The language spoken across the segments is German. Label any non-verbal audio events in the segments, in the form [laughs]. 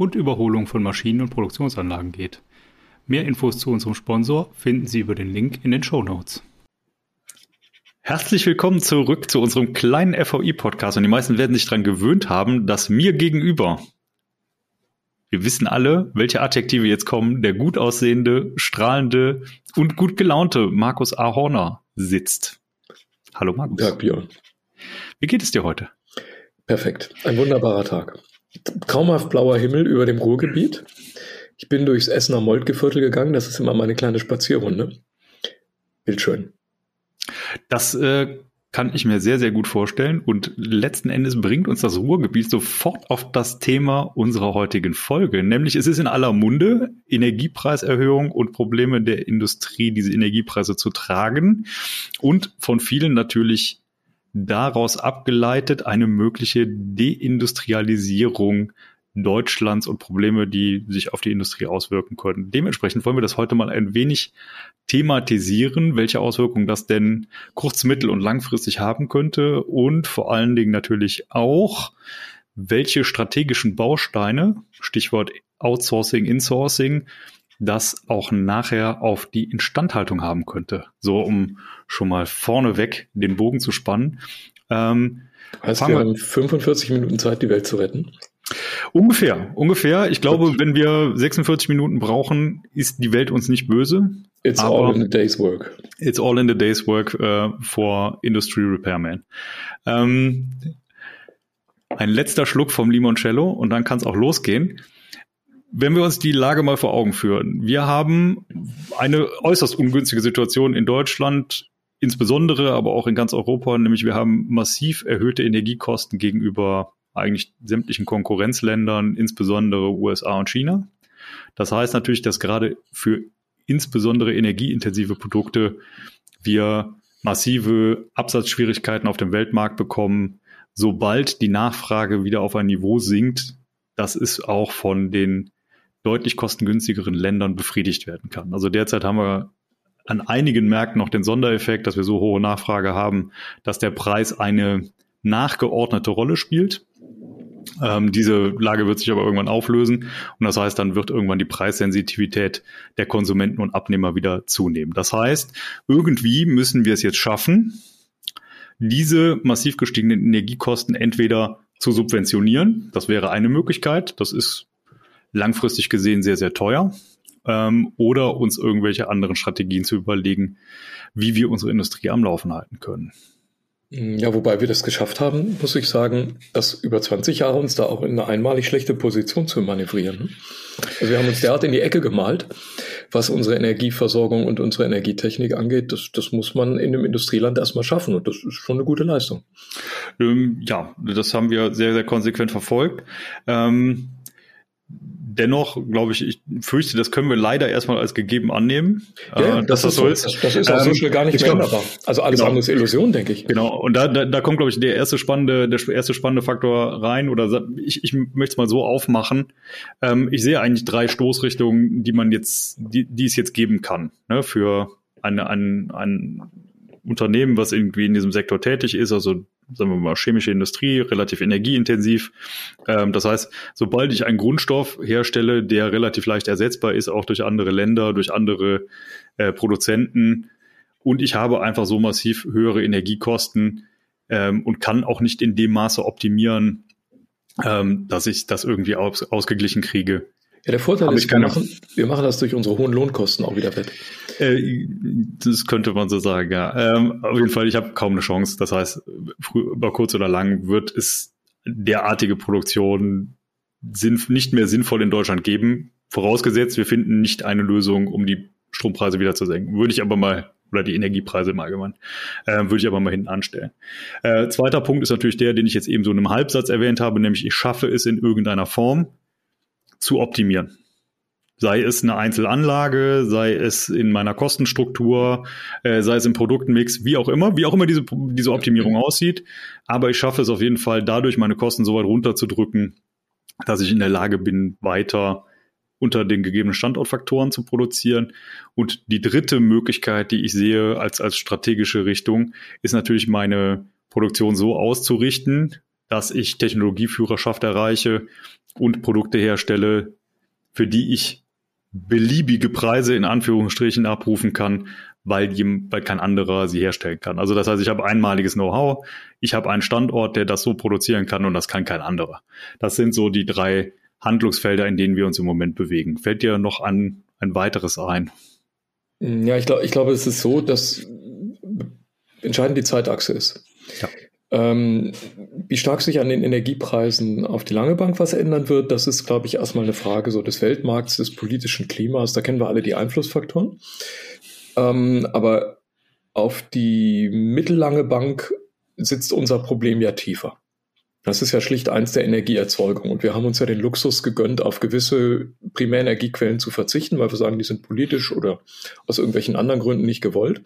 und Überholung von Maschinen und Produktionsanlagen geht. Mehr Infos zu unserem Sponsor finden Sie über den Link in den Show Notes. Herzlich willkommen zurück zu unserem kleinen FVI-Podcast und die meisten werden sich daran gewöhnt haben, dass mir gegenüber, wir wissen alle, welche Adjektive jetzt kommen, der gut aussehende, strahlende und gut gelaunte Markus A. Horner sitzt. Hallo Markus. Ja, Björn. Wie geht es dir heute? Perfekt. Ein wunderbarer Tag. Traumhaft blauer Himmel über dem Ruhrgebiet. Ich bin durchs Essener Moltke-Viertel gegangen. Das ist immer meine kleine Spazierrunde. Bildschön. Das äh, kann ich mir sehr, sehr gut vorstellen. Und letzten Endes bringt uns das Ruhrgebiet sofort auf das Thema unserer heutigen Folge. Nämlich es ist in aller Munde, Energiepreiserhöhung und Probleme der Industrie, diese Energiepreise zu tragen. Und von vielen natürlich daraus abgeleitet eine mögliche Deindustrialisierung Deutschlands und Probleme, die sich auf die Industrie auswirken können. Dementsprechend wollen wir das heute mal ein wenig thematisieren, welche Auswirkungen das denn kurz-, mittel- und langfristig haben könnte und vor allen Dingen natürlich auch, welche strategischen Bausteine, Stichwort Outsourcing, Insourcing, das auch nachher auf die Instandhaltung haben könnte. So, um schon mal vorneweg den Bogen zu spannen. Ähm, heißt, wir haben 45 Minuten Zeit, die Welt zu retten? Ungefähr, ungefähr. Ich glaube, wenn wir 46 Minuten brauchen, ist die Welt uns nicht böse. It's all in the day's work. It's all in the day's work uh, for Industry Repairman. Ähm, ein letzter Schluck vom Limoncello und dann kann es auch losgehen. Wenn wir uns die Lage mal vor Augen führen, wir haben eine äußerst ungünstige Situation in Deutschland, insbesondere, aber auch in ganz Europa, nämlich wir haben massiv erhöhte Energiekosten gegenüber eigentlich sämtlichen Konkurrenzländern, insbesondere USA und China. Das heißt natürlich, dass gerade für insbesondere energieintensive Produkte wir massive Absatzschwierigkeiten auf dem Weltmarkt bekommen, sobald die Nachfrage wieder auf ein Niveau sinkt, das ist auch von den deutlich kostengünstigeren Ländern befriedigt werden kann. Also derzeit haben wir an einigen Märkten noch den Sondereffekt, dass wir so hohe Nachfrage haben, dass der Preis eine nachgeordnete Rolle spielt. Ähm, diese Lage wird sich aber irgendwann auflösen und das heißt, dann wird irgendwann die Preissensitivität der Konsumenten und Abnehmer wieder zunehmen. Das heißt, irgendwie müssen wir es jetzt schaffen, diese massiv gestiegenen Energiekosten entweder zu subventionieren. Das wäre eine Möglichkeit. Das ist langfristig gesehen sehr, sehr teuer. Ähm, oder uns irgendwelche anderen Strategien zu überlegen, wie wir unsere Industrie am Laufen halten können. Ja, wobei wir das geschafft haben, muss ich sagen, dass über 20 Jahre uns da auch in eine einmalig schlechte Position zu manövrieren. Also wir haben uns derart in die Ecke gemalt, was unsere Energieversorgung und unsere Energietechnik angeht. Das, das muss man in einem Industrieland erstmal schaffen und das ist schon eine gute Leistung. Ähm, ja, das haben wir sehr, sehr konsequent verfolgt. Ähm dennoch, glaube ich, ich fürchte, das können wir leider erstmal als gegeben annehmen. Ja, äh, das, ist so ist. Das, das ist auch ähm, so schnell gar nicht mehr änderbar. Also alles genau. andere ist Illusion, denke ich. Genau. Und da, da, da kommt, glaube ich, der erste spannende, der erste spannende Faktor rein. Oder ich, ich möchte es mal so aufmachen. Ähm, ich sehe eigentlich drei Stoßrichtungen, die man jetzt, die, die es jetzt geben kann, ne, für eine, ein, ein Unternehmen, was irgendwie in diesem Sektor tätig ist, also sagen wir mal, chemische Industrie, relativ energieintensiv. Ähm, das heißt, sobald ich einen Grundstoff herstelle, der relativ leicht ersetzbar ist, auch durch andere Länder, durch andere äh, Produzenten, und ich habe einfach so massiv höhere Energiekosten ähm, und kann auch nicht in dem Maße optimieren, ähm, dass ich das irgendwie aus, ausgeglichen kriege, ja, der Vorteil ist, wir machen, wir machen das durch unsere hohen Lohnkosten auch wieder wett. Äh, das könnte man so sagen, ja. Ähm, auf jeden Fall, ich habe kaum eine Chance. Das heißt, über kurz oder lang wird es derartige Produktion sinn, nicht mehr sinnvoll in Deutschland geben. Vorausgesetzt, wir finden nicht eine Lösung, um die Strompreise wieder zu senken. Würde ich aber mal oder die Energiepreise im Allgemeinen, äh, würde ich aber mal hinten anstellen. Äh, zweiter Punkt ist natürlich der, den ich jetzt eben so in einem Halbsatz erwähnt habe, nämlich ich schaffe es in irgendeiner Form, zu optimieren. Sei es eine Einzelanlage, sei es in meiner Kostenstruktur, äh, sei es im Produktmix, wie auch immer, wie auch immer diese, diese Optimierung aussieht. Aber ich schaffe es auf jeden Fall dadurch, meine Kosten so weit runterzudrücken, dass ich in der Lage bin, weiter unter den gegebenen Standortfaktoren zu produzieren. Und die dritte Möglichkeit, die ich sehe als, als strategische Richtung, ist natürlich meine Produktion so auszurichten, dass ich Technologieführerschaft erreiche und Produkte herstelle, für die ich beliebige Preise in Anführungsstrichen abrufen kann, weil, weil kein anderer sie herstellen kann. Also das heißt, ich habe einmaliges Know-how, ich habe einen Standort, der das so produzieren kann und das kann kein anderer. Das sind so die drei Handlungsfelder, in denen wir uns im Moment bewegen. Fällt dir noch an ein weiteres ein? Ja, ich glaube, ich glaube, es ist so, dass entscheidend die Zeitachse ist. Ja. Ähm, wie stark sich an den Energiepreisen auf die lange Bank was ändern wird, das ist, glaube ich, erstmal eine Frage so des Weltmarkts, des politischen Klimas. Da kennen wir alle die Einflussfaktoren. Ähm, aber auf die mittellange Bank sitzt unser Problem ja tiefer. Das ist ja schlicht eins der Energieerzeugung. Und wir haben uns ja den Luxus gegönnt, auf gewisse Primärenergiequellen zu verzichten, weil wir sagen, die sind politisch oder aus irgendwelchen anderen Gründen nicht gewollt,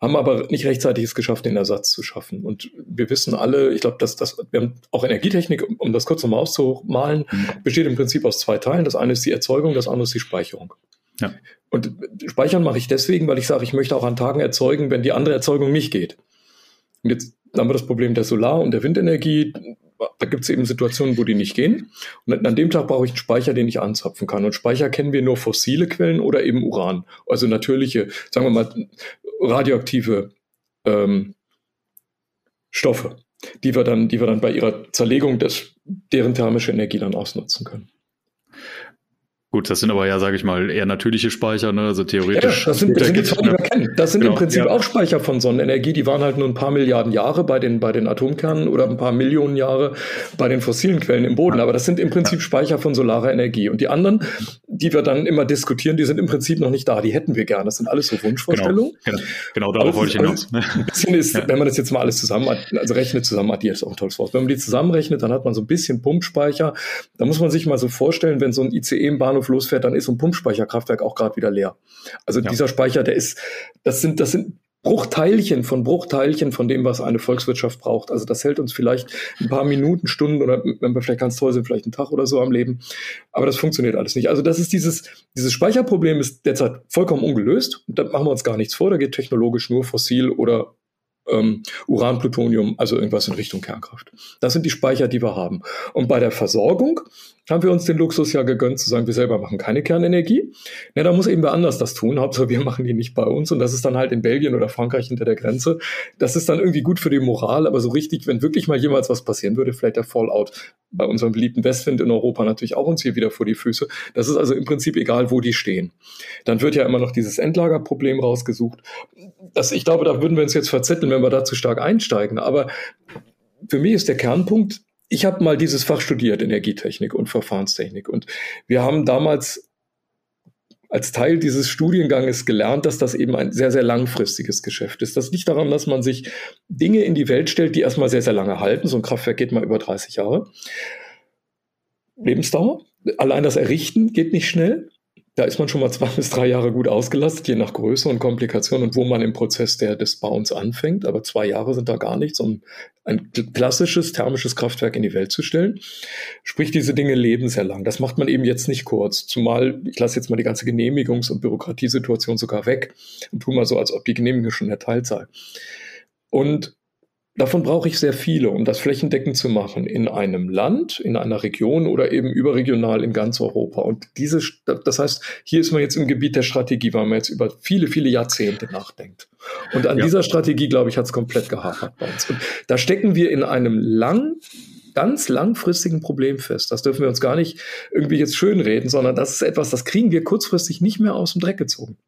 haben aber nicht rechtzeitig es geschafft, den Ersatz zu schaffen. Und wir wissen alle, ich glaube, dass das, wir haben auch Energietechnik, um das kurz nochmal auszumalen, besteht im Prinzip aus zwei Teilen. Das eine ist die Erzeugung, das andere ist die Speicherung. Ja. Und speichern mache ich deswegen, weil ich sage, ich möchte auch an Tagen erzeugen, wenn die andere Erzeugung nicht geht. Und jetzt dann haben wir das Problem der Solar- und der Windenergie. Da gibt es eben Situationen, wo die nicht gehen. Und an dem Tag brauche ich einen Speicher, den ich anzapfen kann. Und Speicher kennen wir nur fossile Quellen oder eben Uran. Also natürliche, sagen wir mal, radioaktive ähm, Stoffe, die wir dann, die wir dann bei ihrer Zerlegung des, deren thermische Energie dann ausnutzen können. Gut, das sind aber ja, sage ich mal, eher natürliche Speicher, ne? also theoretisch. Ja, das sind, das sind die zwei, die wir kennen. Das sind genau, im Prinzip ja. auch Speicher von Sonnenenergie. Die waren halt nur ein paar Milliarden Jahre bei den, bei den Atomkernen oder ein paar Millionen Jahre bei den fossilen Quellen im Boden. Aber das sind im Prinzip Speicher von solarer Energie. Und die anderen, die wir dann immer diskutieren, die sind im Prinzip noch nicht da. Die hätten wir gerne. Das sind alles so Wunschvorstellungen. Genau, genau, genau darauf wollte ich hinaus. Ein bisschen ist, [laughs] ja. wenn man das jetzt mal alles zusammen, also rechnet zusammen, addiert ist auch ein tolles Wort. Wenn man die zusammenrechnet, dann hat man so ein bisschen Pumpspeicher. Da muss man sich mal so vorstellen, wenn so ein ICE im Bahnhof losfährt, dann ist so ein Pumpspeicherkraftwerk auch gerade wieder leer. Also ja. dieser Speicher, der ist, das sind, das sind Bruchteilchen von Bruchteilchen von dem, was eine Volkswirtschaft braucht. Also das hält uns vielleicht ein paar Minuten, Stunden oder wenn wir vielleicht ganz toll sind, vielleicht einen Tag oder so am Leben. Aber das funktioniert alles nicht. Also das ist dieses, dieses Speicherproblem ist derzeit vollkommen ungelöst. Da machen wir uns gar nichts vor. Da geht technologisch nur fossil oder ähm, Uran, Plutonium, also irgendwas in Richtung Kernkraft. Das sind die Speicher, die wir haben. Und bei der Versorgung haben wir uns den Luxus ja gegönnt zu sagen, wir selber machen keine Kernenergie. Ja, da muss eben wer anders das tun. Hauptsache, wir [laughs] machen die nicht bei uns. Und das ist dann halt in Belgien oder Frankreich hinter der Grenze. Das ist dann irgendwie gut für die Moral, aber so richtig, wenn wirklich mal jemals was passieren würde, vielleicht der Fallout bei unserem beliebten Westwind in Europa natürlich auch uns hier wieder vor die Füße. Das ist also im Prinzip egal, wo die stehen. Dann wird ja immer noch dieses Endlagerproblem rausgesucht. Das, ich glaube, da würden wir uns jetzt verzetteln, wenn wir da zu stark einsteigen. Aber für mich ist der Kernpunkt, ich habe mal dieses Fach studiert, Energietechnik und Verfahrenstechnik. Und wir haben damals als Teil dieses Studienganges gelernt, dass das eben ein sehr, sehr langfristiges Geschäft ist. Das liegt daran, dass man sich Dinge in die Welt stellt, die erstmal sehr, sehr lange halten. So ein Kraftwerk geht mal über 30 Jahre. Lebensdauer. Allein das Errichten geht nicht schnell. Da ist man schon mal zwei [laughs] bis drei Jahre gut ausgelastet, je nach Größe und Komplikation und wo man im Prozess der, des Bauens anfängt. Aber zwei Jahre sind da gar nichts, um ein klassisches thermisches Kraftwerk in die Welt zu stellen. Sprich, diese Dinge leben sehr lang. Das macht man eben jetzt nicht kurz. Zumal, ich lasse jetzt mal die ganze Genehmigungs- und Bürokratiesituation sogar weg und tue mal so, als ob die Genehmigung schon erteilt sei. Und Davon brauche ich sehr viele, um das flächendeckend zu machen in einem Land, in einer Region oder eben überregional in ganz Europa. Und diese, das heißt, hier ist man jetzt im Gebiet der Strategie, weil man jetzt über viele, viele Jahrzehnte nachdenkt. Und an ja. dieser Strategie, glaube ich, hat es komplett gehapert bei uns. Und da stecken wir in einem lang, ganz langfristigen Problem fest. Das dürfen wir uns gar nicht irgendwie jetzt schönreden, sondern das ist etwas, das kriegen wir kurzfristig nicht mehr aus dem Dreck gezogen.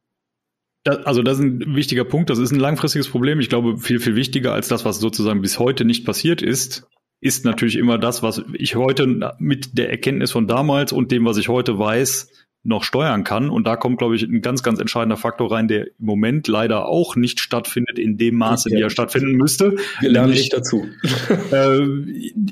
Also das ist ein wichtiger Punkt. Das ist ein langfristiges Problem. Ich glaube, viel, viel wichtiger als das, was sozusagen bis heute nicht passiert ist, ist natürlich immer das, was ich heute mit der Erkenntnis von damals und dem, was ich heute weiß, noch steuern kann. Und da kommt, glaube ich, ein ganz, ganz entscheidender Faktor rein, der im Moment leider auch nicht stattfindet in dem Maße, wie er stattfinden müsste. Wir lernen nicht dazu. [laughs] Äh,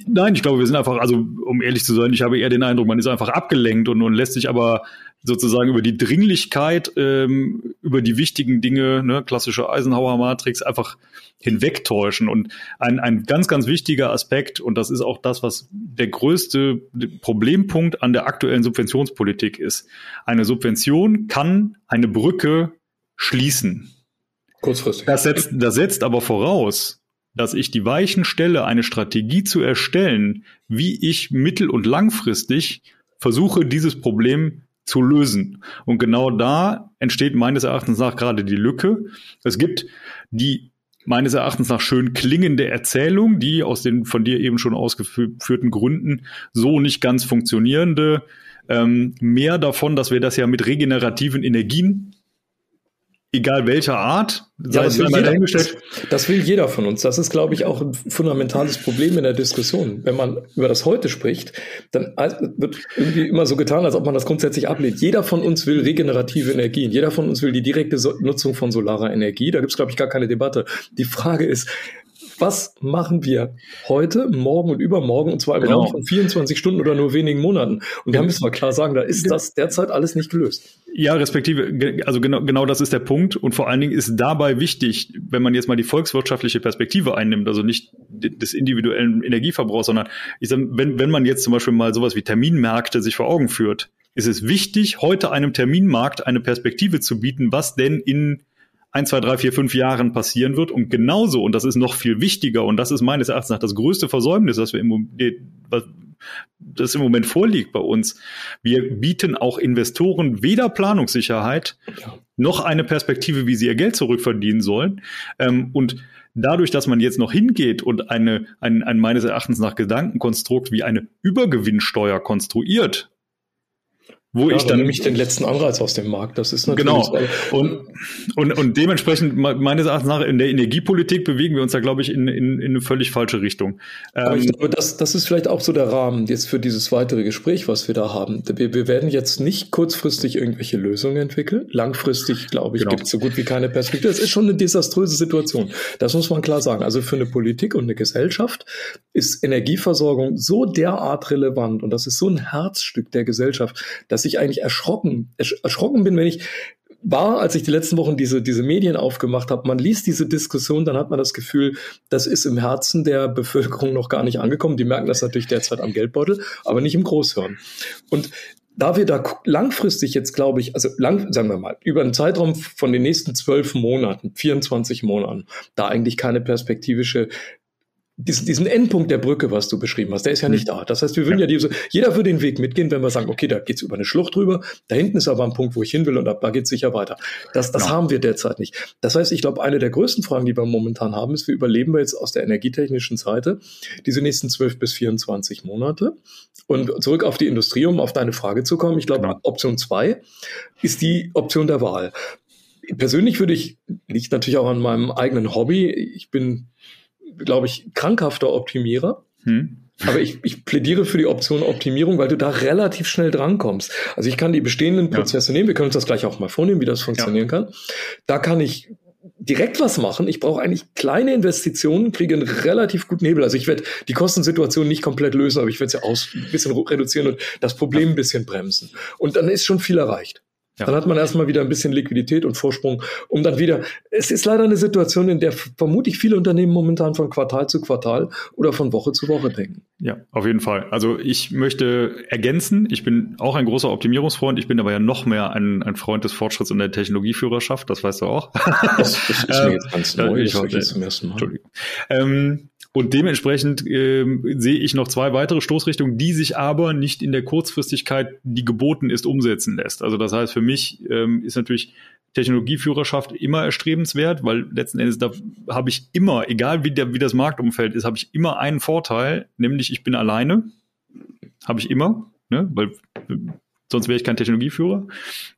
nein, ich glaube, wir sind einfach, also um ehrlich zu sein, ich habe eher den Eindruck, man ist einfach abgelenkt und, und lässt sich aber sozusagen über die Dringlichkeit, ähm, über die wichtigen Dinge, ne, klassische Eisenhower-Matrix, einfach hinwegtäuschen. Und ein, ein ganz, ganz wichtiger Aspekt, und das ist auch das, was der größte Problempunkt an der aktuellen Subventionspolitik ist. Eine Subvention kann eine Brücke schließen. Kurzfristig. Das setzt, das setzt aber voraus, dass ich die Weichen stelle, eine Strategie zu erstellen, wie ich mittel- und langfristig versuche, dieses Problem zu lösen. Und genau da entsteht meines Erachtens nach gerade die Lücke. Es gibt die meines Erachtens nach schön klingende Erzählung, die aus den von dir eben schon ausgeführten Gründen so nicht ganz funktionierende, ähm, mehr davon, dass wir das ja mit regenerativen Energien egal welcher Art, ja, das, will jeder, das, das will jeder von uns. Das ist, glaube ich, auch ein fundamentales Problem in der Diskussion. Wenn man über das heute spricht, dann wird irgendwie immer so getan, als ob man das grundsätzlich ablehnt. Jeder von uns will regenerative Energien. Jeder von uns will die direkte Nutzung von solarer Energie. Da gibt es, glaube ich, gar keine Debatte. Die Frage ist, was machen wir heute, morgen und übermorgen, und zwar im genau. Raum von 24 Stunden oder nur wenigen Monaten? Und da müssen wir klar sagen, da ist das derzeit alles nicht gelöst. Ja, respektive, also genau, genau das ist der Punkt. Und vor allen Dingen ist dabei wichtig, wenn man jetzt mal die volkswirtschaftliche Perspektive einnimmt, also nicht des individuellen Energieverbrauchs, sondern ich sag, wenn, wenn man jetzt zum Beispiel mal sowas wie Terminmärkte sich vor Augen führt, ist es wichtig, heute einem Terminmarkt eine Perspektive zu bieten, was denn in ein, zwei, drei, vier, fünf Jahren passieren wird. Und genauso, und das ist noch viel wichtiger, und das ist meines Erachtens nach das größte Versäumnis, das wir im, das im Moment vorliegt bei uns. Wir bieten auch Investoren weder Planungssicherheit noch eine Perspektive, wie sie ihr Geld zurückverdienen sollen. Ähm, und dadurch, dass man jetzt noch hingeht und eine, ein, ein meines Erachtens nach Gedankenkonstrukt wie eine Übergewinnsteuer konstruiert, wo ja, ich dann nämlich den letzten Anreiz aus dem Markt. Das ist natürlich genau. Und, und, und dementsprechend meines Erachtens nach in der Energiepolitik bewegen wir uns da, glaube ich, in, in, in eine völlig falsche Richtung. Aber ähm, ich glaube, das, das ist vielleicht auch so der Rahmen jetzt für dieses weitere Gespräch, was wir da haben. Wir, wir werden jetzt nicht kurzfristig irgendwelche Lösungen entwickeln. Langfristig, glaube ich, genau. gibt es so gut wie keine Perspektive. Das ist schon eine desaströse Situation. Das muss man klar sagen. Also für eine Politik und eine Gesellschaft ist Energieversorgung so derart relevant und das ist so ein Herzstück der Gesellschaft, dass ich eigentlich erschrocken, erschrocken bin, wenn ich war, als ich die letzten Wochen diese, diese Medien aufgemacht habe, man liest diese Diskussion, dann hat man das Gefühl, das ist im Herzen der Bevölkerung noch gar nicht angekommen. Die merken das natürlich derzeit am Geldbeutel, aber nicht im Großhirn. Und da wir da langfristig jetzt, glaube ich, also lang, sagen wir mal, über einen Zeitraum von den nächsten zwölf Monaten, 24 Monaten, da eigentlich keine perspektivische diesen, diesen Endpunkt der Brücke, was du beschrieben hast, der ist ja nicht mhm. da. Das heißt, wir würden ja, ja diese, jeder würde den Weg mitgehen, wenn wir sagen, okay, da geht's über eine Schlucht drüber, da hinten ist aber ein Punkt, wo ich hin will und ab da geht's sicher weiter. Das, das genau. haben wir derzeit nicht. Das heißt, ich glaube, eine der größten Fragen, die wir momentan haben, ist, wie überleben wir jetzt aus der energietechnischen Seite diese nächsten 12 bis 24 Monate? Und zurück auf die Industrie, um auf deine Frage zu kommen. Ich glaube, genau. Option zwei ist die Option der Wahl. Persönlich würde ich, liegt natürlich auch an meinem eigenen Hobby. Ich bin glaube ich, krankhafter Optimierer. Hm. Aber ich, ich plädiere für die Option Optimierung, weil du da relativ schnell drankommst. Also ich kann die bestehenden Prozesse ja. nehmen, wir können uns das gleich auch mal vornehmen, wie das funktionieren ja. kann. Da kann ich direkt was machen. Ich brauche eigentlich kleine Investitionen, kriege einen relativ guten Hebel. Also ich werde die Kostensituation nicht komplett lösen, aber ich werde sie aus ein bisschen reduzieren und das Problem ein bisschen bremsen. Und dann ist schon viel erreicht. Ja. Dann hat man erstmal wieder ein bisschen Liquidität und Vorsprung, um dann wieder. Es ist leider eine Situation, in der vermutlich viele Unternehmen momentan von Quartal zu Quartal oder von Woche zu Woche denken. Ja, auf jeden Fall. Also ich möchte ergänzen, ich bin auch ein großer Optimierungsfreund, ich bin aber ja noch mehr ein, ein Freund des Fortschritts und der Technologieführerschaft, das weißt du auch. Das, das ist mir [laughs] jetzt ganz neu, ich, ich jetzt zum ersten Mal. Entschuldigung. Ähm, und dementsprechend äh, sehe ich noch zwei weitere Stoßrichtungen, die sich aber nicht in der Kurzfristigkeit, die geboten ist, umsetzen lässt. Also das heißt, für mich ähm, ist natürlich Technologieführerschaft immer erstrebenswert, weil letzten Endes da habe ich immer, egal wie, der, wie das Marktumfeld ist, habe ich immer einen Vorteil, nämlich ich bin alleine. Habe ich immer, ne? weil sonst wäre ich kein Technologieführer.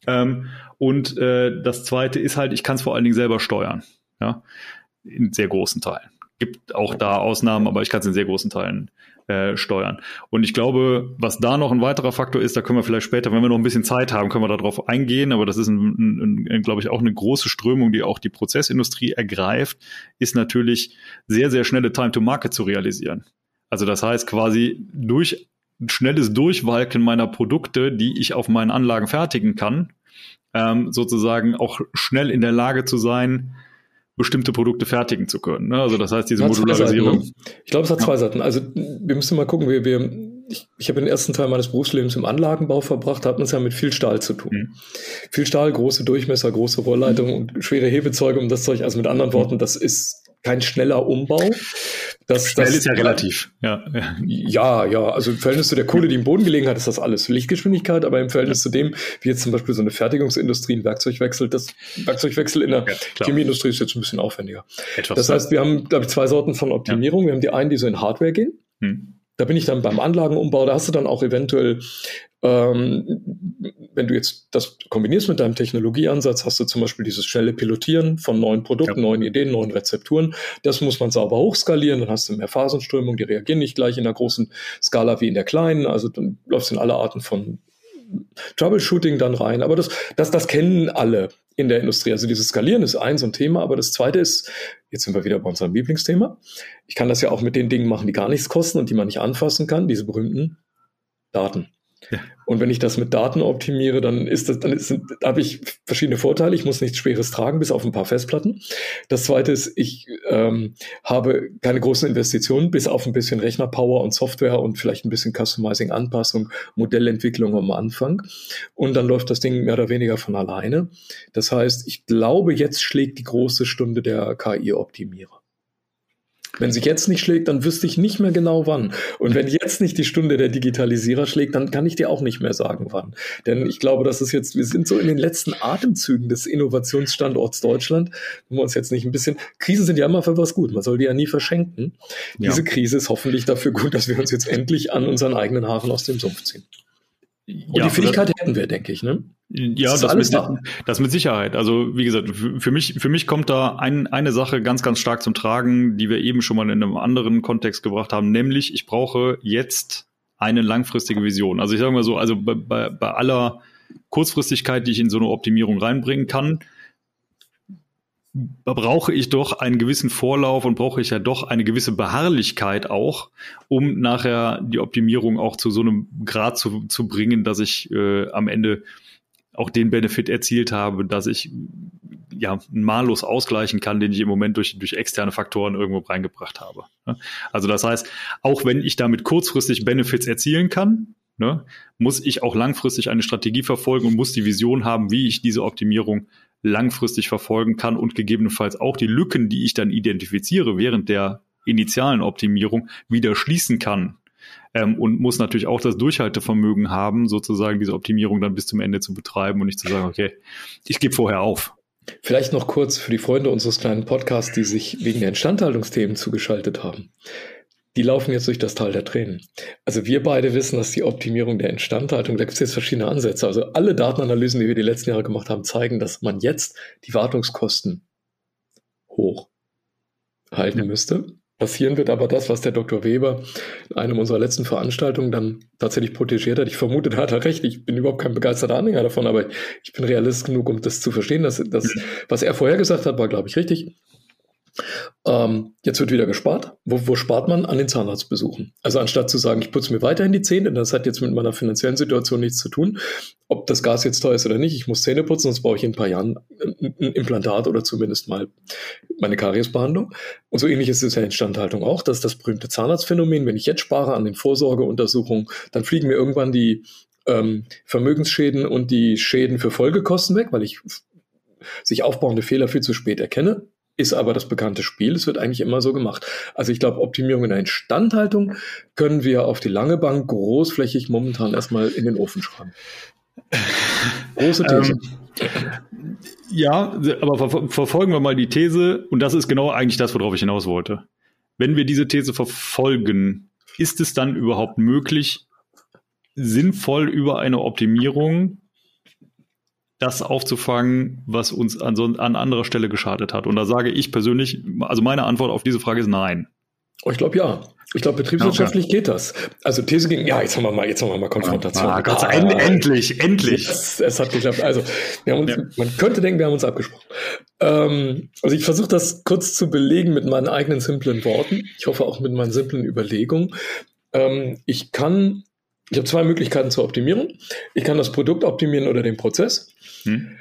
Ähm, und äh, das zweite ist halt, ich kann es vor allen Dingen selber steuern. Ja, in sehr großen Teilen. Gibt auch da Ausnahmen, aber ich kann es in sehr großen Teilen äh, steuern. Und ich glaube, was da noch ein weiterer Faktor ist, da können wir vielleicht später, wenn wir noch ein bisschen Zeit haben, können wir darauf eingehen, aber das ist, ein, ein, ein, glaube ich, auch eine große Strömung, die auch die Prozessindustrie ergreift, ist natürlich sehr, sehr schnelle Time to Market zu realisieren. Also das heißt quasi durch schnelles Durchwalken meiner Produkte, die ich auf meinen Anlagen fertigen kann, ähm, sozusagen auch schnell in der Lage zu sein, bestimmte Produkte fertigen zu können. Ne? Also das heißt, diese Modularisierung. Seiten, ne? Ich glaube, es hat ja. zwei Seiten. Also wir müssen mal gucken, wir, wir ich, ich habe den ersten Teil meines Berufslebens im Anlagenbau verbracht, hat man es ja mit viel Stahl zu tun. Mhm. Viel Stahl, große Durchmesser, große Rohrleitungen mhm. und schwere Hebezeuge um das Zeug. Also mit anderen Worten, das ist kein schneller Umbau. Das, Schnell das, ist ja relativ. Ja. ja, ja. Also im Verhältnis zu der Kohle, die im Boden gelegen hat, ist das alles Lichtgeschwindigkeit, aber im Verhältnis ja. zu dem, wie jetzt zum Beispiel so eine Fertigungsindustrie, ein Werkzeugwechsel, das Werkzeugwechsel in der ja, Chemieindustrie ist jetzt ein bisschen aufwendiger. Etwas das heißt, wir haben, glaube ich, zwei Sorten von Optimierung. Ja. Wir haben die einen, die so in Hardware gehen. Hm. Da bin ich dann beim Anlagenumbau, da hast du dann auch eventuell, wenn du jetzt das kombinierst mit deinem Technologieansatz, hast du zum Beispiel dieses schnelle Pilotieren von neuen Produkten, ja. neuen Ideen, neuen Rezepturen. Das muss man sauber hochskalieren, dann hast du mehr Phasenströmung, die reagieren nicht gleich in der großen Skala wie in der kleinen. Also dann läufst du in alle Arten von Troubleshooting dann rein. Aber das, das, das kennen alle in der Industrie. Also dieses Skalieren ist ein so ein Thema, aber das zweite ist, jetzt sind wir wieder bei unserem Lieblingsthema. Ich kann das ja auch mit den Dingen machen, die gar nichts kosten und die man nicht anfassen kann, diese berühmten Daten. Und wenn ich das mit Daten optimiere, dann ist das, dann habe ich verschiedene Vorteile. Ich muss nichts Schweres tragen, bis auf ein paar Festplatten. Das zweite ist, ich ähm, habe keine großen Investitionen, bis auf ein bisschen Rechnerpower und Software und vielleicht ein bisschen Customizing, Anpassung, Modellentwicklung am Anfang. Und dann läuft das Ding mehr oder weniger von alleine. Das heißt, ich glaube, jetzt schlägt die große Stunde der KI-Optimierer. Wenn sich jetzt nicht schlägt, dann wüsste ich nicht mehr genau wann. Und wenn jetzt nicht die Stunde der Digitalisierer schlägt, dann kann ich dir auch nicht mehr sagen wann. Denn ich glaube, das ist jetzt, wir sind so in den letzten Atemzügen des Innovationsstandorts Deutschland, wo wir uns jetzt nicht ein bisschen, Krisen sind ja immer für was gut, man soll die ja nie verschenken. Ja. Diese Krise ist hoffentlich dafür gut, dass wir uns jetzt endlich an unseren eigenen Haaren aus dem Sumpf ziehen. Und ja, die Fähigkeit hätten wir, denke ich, ne? Ja, das, das mit, da. das mit Sicherheit. Also wie gesagt, für mich, für mich kommt da ein, eine Sache ganz, ganz stark zum Tragen, die wir eben schon mal in einem anderen Kontext gebracht haben, nämlich ich brauche jetzt eine langfristige Vision. Also ich sage mal so, also bei, bei, bei aller Kurzfristigkeit, die ich in so eine Optimierung reinbringen kann, brauche ich doch einen gewissen Vorlauf und brauche ich ja doch eine gewisse Beharrlichkeit auch, um nachher die Optimierung auch zu so einem Grad zu, zu bringen, dass ich äh, am Ende auch den Benefit erzielt habe, dass ich ja mallos ausgleichen kann, den ich im Moment durch, durch externe Faktoren irgendwo reingebracht habe. Also das heißt, auch wenn ich damit kurzfristig Benefits erzielen kann, ne, muss ich auch langfristig eine Strategie verfolgen und muss die Vision haben, wie ich diese Optimierung langfristig verfolgen kann und gegebenenfalls auch die Lücken, die ich dann identifiziere während der initialen Optimierung, wieder schließen kann ähm, und muss natürlich auch das Durchhaltevermögen haben, sozusagen diese Optimierung dann bis zum Ende zu betreiben und nicht zu sagen, okay, ich gebe vorher auf. Vielleicht noch kurz für die Freunde unseres kleinen Podcasts, die sich wegen der Instandhaltungsthemen zugeschaltet haben. Die laufen jetzt durch das Tal der Tränen. Also wir beide wissen, dass die Optimierung der Instandhaltung, da gibt es jetzt verschiedene Ansätze. Also alle Datenanalysen, die wir die letzten Jahre gemacht haben, zeigen, dass man jetzt die Wartungskosten hoch halten ja. müsste. Passieren wird aber das, was der Dr. Weber in einem unserer letzten Veranstaltungen dann tatsächlich protegiert hat. Ich vermute, da hat er recht. Ich bin überhaupt kein begeisterter Anhänger davon, aber ich bin realist genug, um das zu verstehen. Dass, dass, was er vorher gesagt hat, war, glaube ich, richtig. Ähm, jetzt wird wieder gespart. Wo, wo spart man? An den Zahnarztbesuchen. Also anstatt zu sagen, ich putze mir weiterhin die Zähne, das hat jetzt mit meiner finanziellen Situation nichts zu tun, ob das Gas jetzt teuer ist oder nicht, ich muss Zähne putzen, sonst brauche ich in ein paar Jahren ein Implantat oder zumindest mal meine Kariesbehandlung. Und so ähnlich ist es ja Instandhaltung auch. Das ist das berühmte Zahnarztphänomen. Wenn ich jetzt spare an den Vorsorgeuntersuchungen, dann fliegen mir irgendwann die ähm, Vermögensschäden und die Schäden für Folgekosten weg, weil ich sich aufbauende Fehler viel zu spät erkenne ist aber das bekannte Spiel. Es wird eigentlich immer so gemacht. Also ich glaube, Optimierung in der Instandhaltung können wir auf die lange Bank großflächig momentan erstmal in den Ofen schreiben. Große These. Ähm, ja, aber ver verfolgen wir mal die These, und das ist genau eigentlich das, worauf ich hinaus wollte. Wenn wir diese These verfolgen, ist es dann überhaupt möglich, sinnvoll über eine Optimierung das aufzufangen, was uns an, so, an anderer Stelle geschadet hat. Und da sage ich persönlich, also meine Antwort auf diese Frage ist nein. Oh, ich glaube ja. Ich glaube, betriebswirtschaftlich okay. geht das. Also These gegen, ja, jetzt haben wir mal, jetzt haben wir mal Konfrontation. Ah, Gott, ah, endlich, endlich. Es, es, hat geklappt. Also, uns, ja. man könnte denken, wir haben uns abgesprochen. Ähm, also ich versuche das kurz zu belegen mit meinen eigenen simplen Worten. Ich hoffe auch mit meinen simplen Überlegungen. Ähm, ich kann, ich habe zwei Möglichkeiten zur Optimierung. Ich kann das Produkt optimieren oder den Prozess. Hm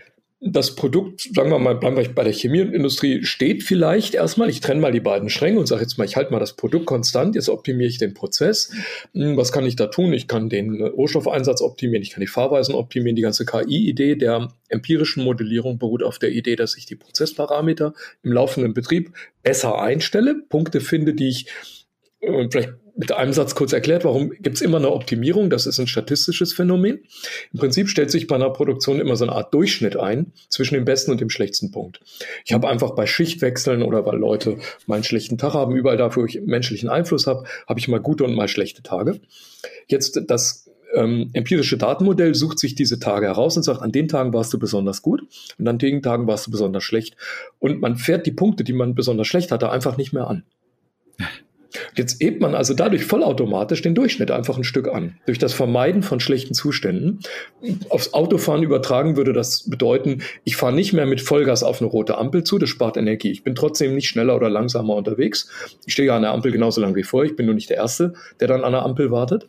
das Produkt, sagen wir mal, bleiben wir bei der Chemieindustrie, steht vielleicht erstmal. Ich trenne mal die beiden Stränge und sage jetzt mal, ich halte mal das Produkt konstant, jetzt optimiere ich den Prozess. Hm, was kann ich da tun? Ich kann den Rohstoffeinsatz optimieren, ich kann die Fahrweisen optimieren. Die ganze KI-Idee der empirischen Modellierung beruht auf der Idee, dass ich die Prozessparameter im laufenden Betrieb besser einstelle, Punkte finde, die ich äh, vielleicht mit einem Satz kurz erklärt, warum gibt es immer eine Optimierung? Das ist ein statistisches Phänomen. Im Prinzip stellt sich bei einer Produktion immer so eine Art Durchschnitt ein zwischen dem besten und dem schlechtesten Punkt. Ich habe einfach bei Schichtwechseln oder weil Leute mal einen schlechten Tag haben, überall dafür, wo ich menschlichen Einfluss habe, habe ich mal gute und mal schlechte Tage. Jetzt das ähm, empirische Datenmodell sucht sich diese Tage heraus und sagt, an den Tagen warst du besonders gut und an den Tagen warst du besonders schlecht. Und man fährt die Punkte, die man besonders schlecht hatte, einfach nicht mehr an. Jetzt hebt man also dadurch vollautomatisch den Durchschnitt einfach ein Stück an. Durch das Vermeiden von schlechten Zuständen. Aufs Autofahren übertragen würde das bedeuten, ich fahre nicht mehr mit Vollgas auf eine rote Ampel zu, das spart Energie. Ich bin trotzdem nicht schneller oder langsamer unterwegs. Ich stehe ja an der Ampel genauso lang wie vorher. Ich bin nur nicht der Erste, der dann an der Ampel wartet.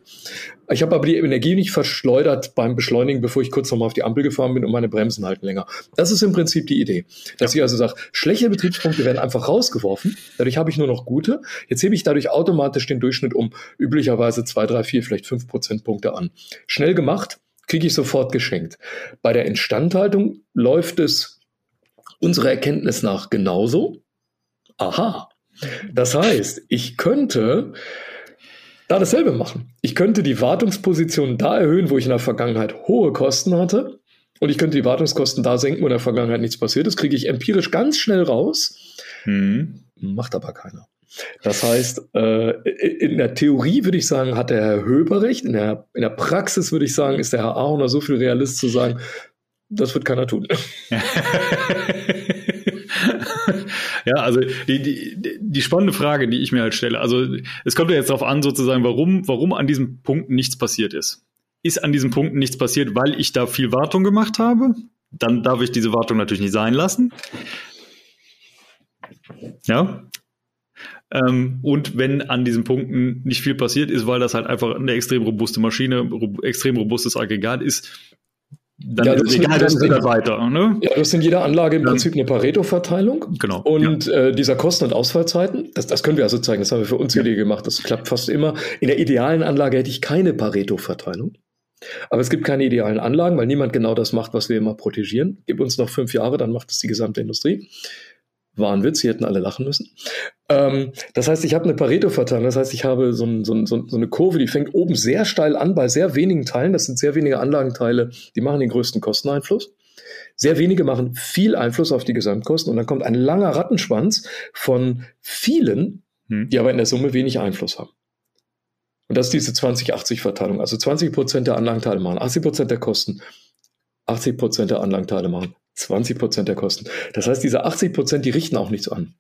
Ich habe aber die Energie nicht verschleudert beim Beschleunigen, bevor ich kurz nochmal auf die Ampel gefahren bin und meine Bremsen halten länger. Das ist im Prinzip die Idee. Dass ja. ich also sage, schlechte Betriebspunkte werden einfach rausgeworfen. Dadurch habe ich nur noch gute. Jetzt hebe ich dadurch automatisch den Durchschnitt um üblicherweise zwei, drei, vier, vielleicht fünf Prozentpunkte an. Schnell gemacht, kriege ich sofort geschenkt. Bei der Instandhaltung läuft es unserer Erkenntnis nach genauso. Aha. Das heißt, ich könnte da dasselbe machen. Ich könnte die Wartungsposition da erhöhen, wo ich in der Vergangenheit hohe Kosten hatte. Und ich könnte die Wartungskosten da senken, wo in der Vergangenheit nichts passiert ist. Kriege ich empirisch ganz schnell raus. Hm. Macht aber keiner. Das heißt, äh, in der Theorie würde ich sagen, hat der Herr Höber recht. In der, in der Praxis würde ich sagen, ist der Herr Ahoner so viel Realist zu sagen, das wird keiner tun. [laughs] [laughs] Ja, also die, die, die spannende Frage, die ich mir halt stelle, also es kommt ja jetzt darauf an, sozusagen, warum, warum an diesem Punkt nichts passiert ist. Ist an diesem Punkt nichts passiert, weil ich da viel Wartung gemacht habe? Dann darf ich diese Wartung natürlich nicht sein lassen. Ja. Ähm, und wenn an diesen Punkten nicht viel passiert ist, weil das halt einfach eine extrem robuste Maschine, extrem robustes Aggregat ist, dann ja, ist es egal, das sind weiter. Ne? Ja, du hast in jeder Anlage im ja. Prinzip eine Pareto-Verteilung. Genau. Und ja. äh, dieser Kosten- und Ausfallzeiten, das, das können wir also zeigen, das haben wir für unzählige ja. gemacht, das klappt fast immer. In der idealen Anlage hätte ich keine Pareto-Verteilung. Aber es gibt keine idealen Anlagen, weil niemand genau das macht, was wir immer protegieren. Gib uns noch fünf Jahre, dann macht es die gesamte Industrie. War ein Witz, hier hätten alle lachen müssen. Ähm, das heißt, ich habe eine Pareto-Verteilung. Das heißt, ich habe so, ein, so, ein, so, eine Kurve, die fängt oben sehr steil an bei sehr wenigen Teilen. Das sind sehr wenige Anlagenteile, die machen den größten Kosteneinfluss. Sehr wenige machen viel Einfluss auf die Gesamtkosten und dann kommt ein langer Rattenschwanz von vielen, hm. die aber in der Summe wenig Einfluss haben. Und das ist diese 20-80-Verteilung. Also 20 Prozent der Anlagenteile machen 80 Prozent der Kosten, 80 Prozent der Anlagenteile machen 20 Prozent der Kosten. Das heißt, diese 80 Prozent, die richten auch nichts an.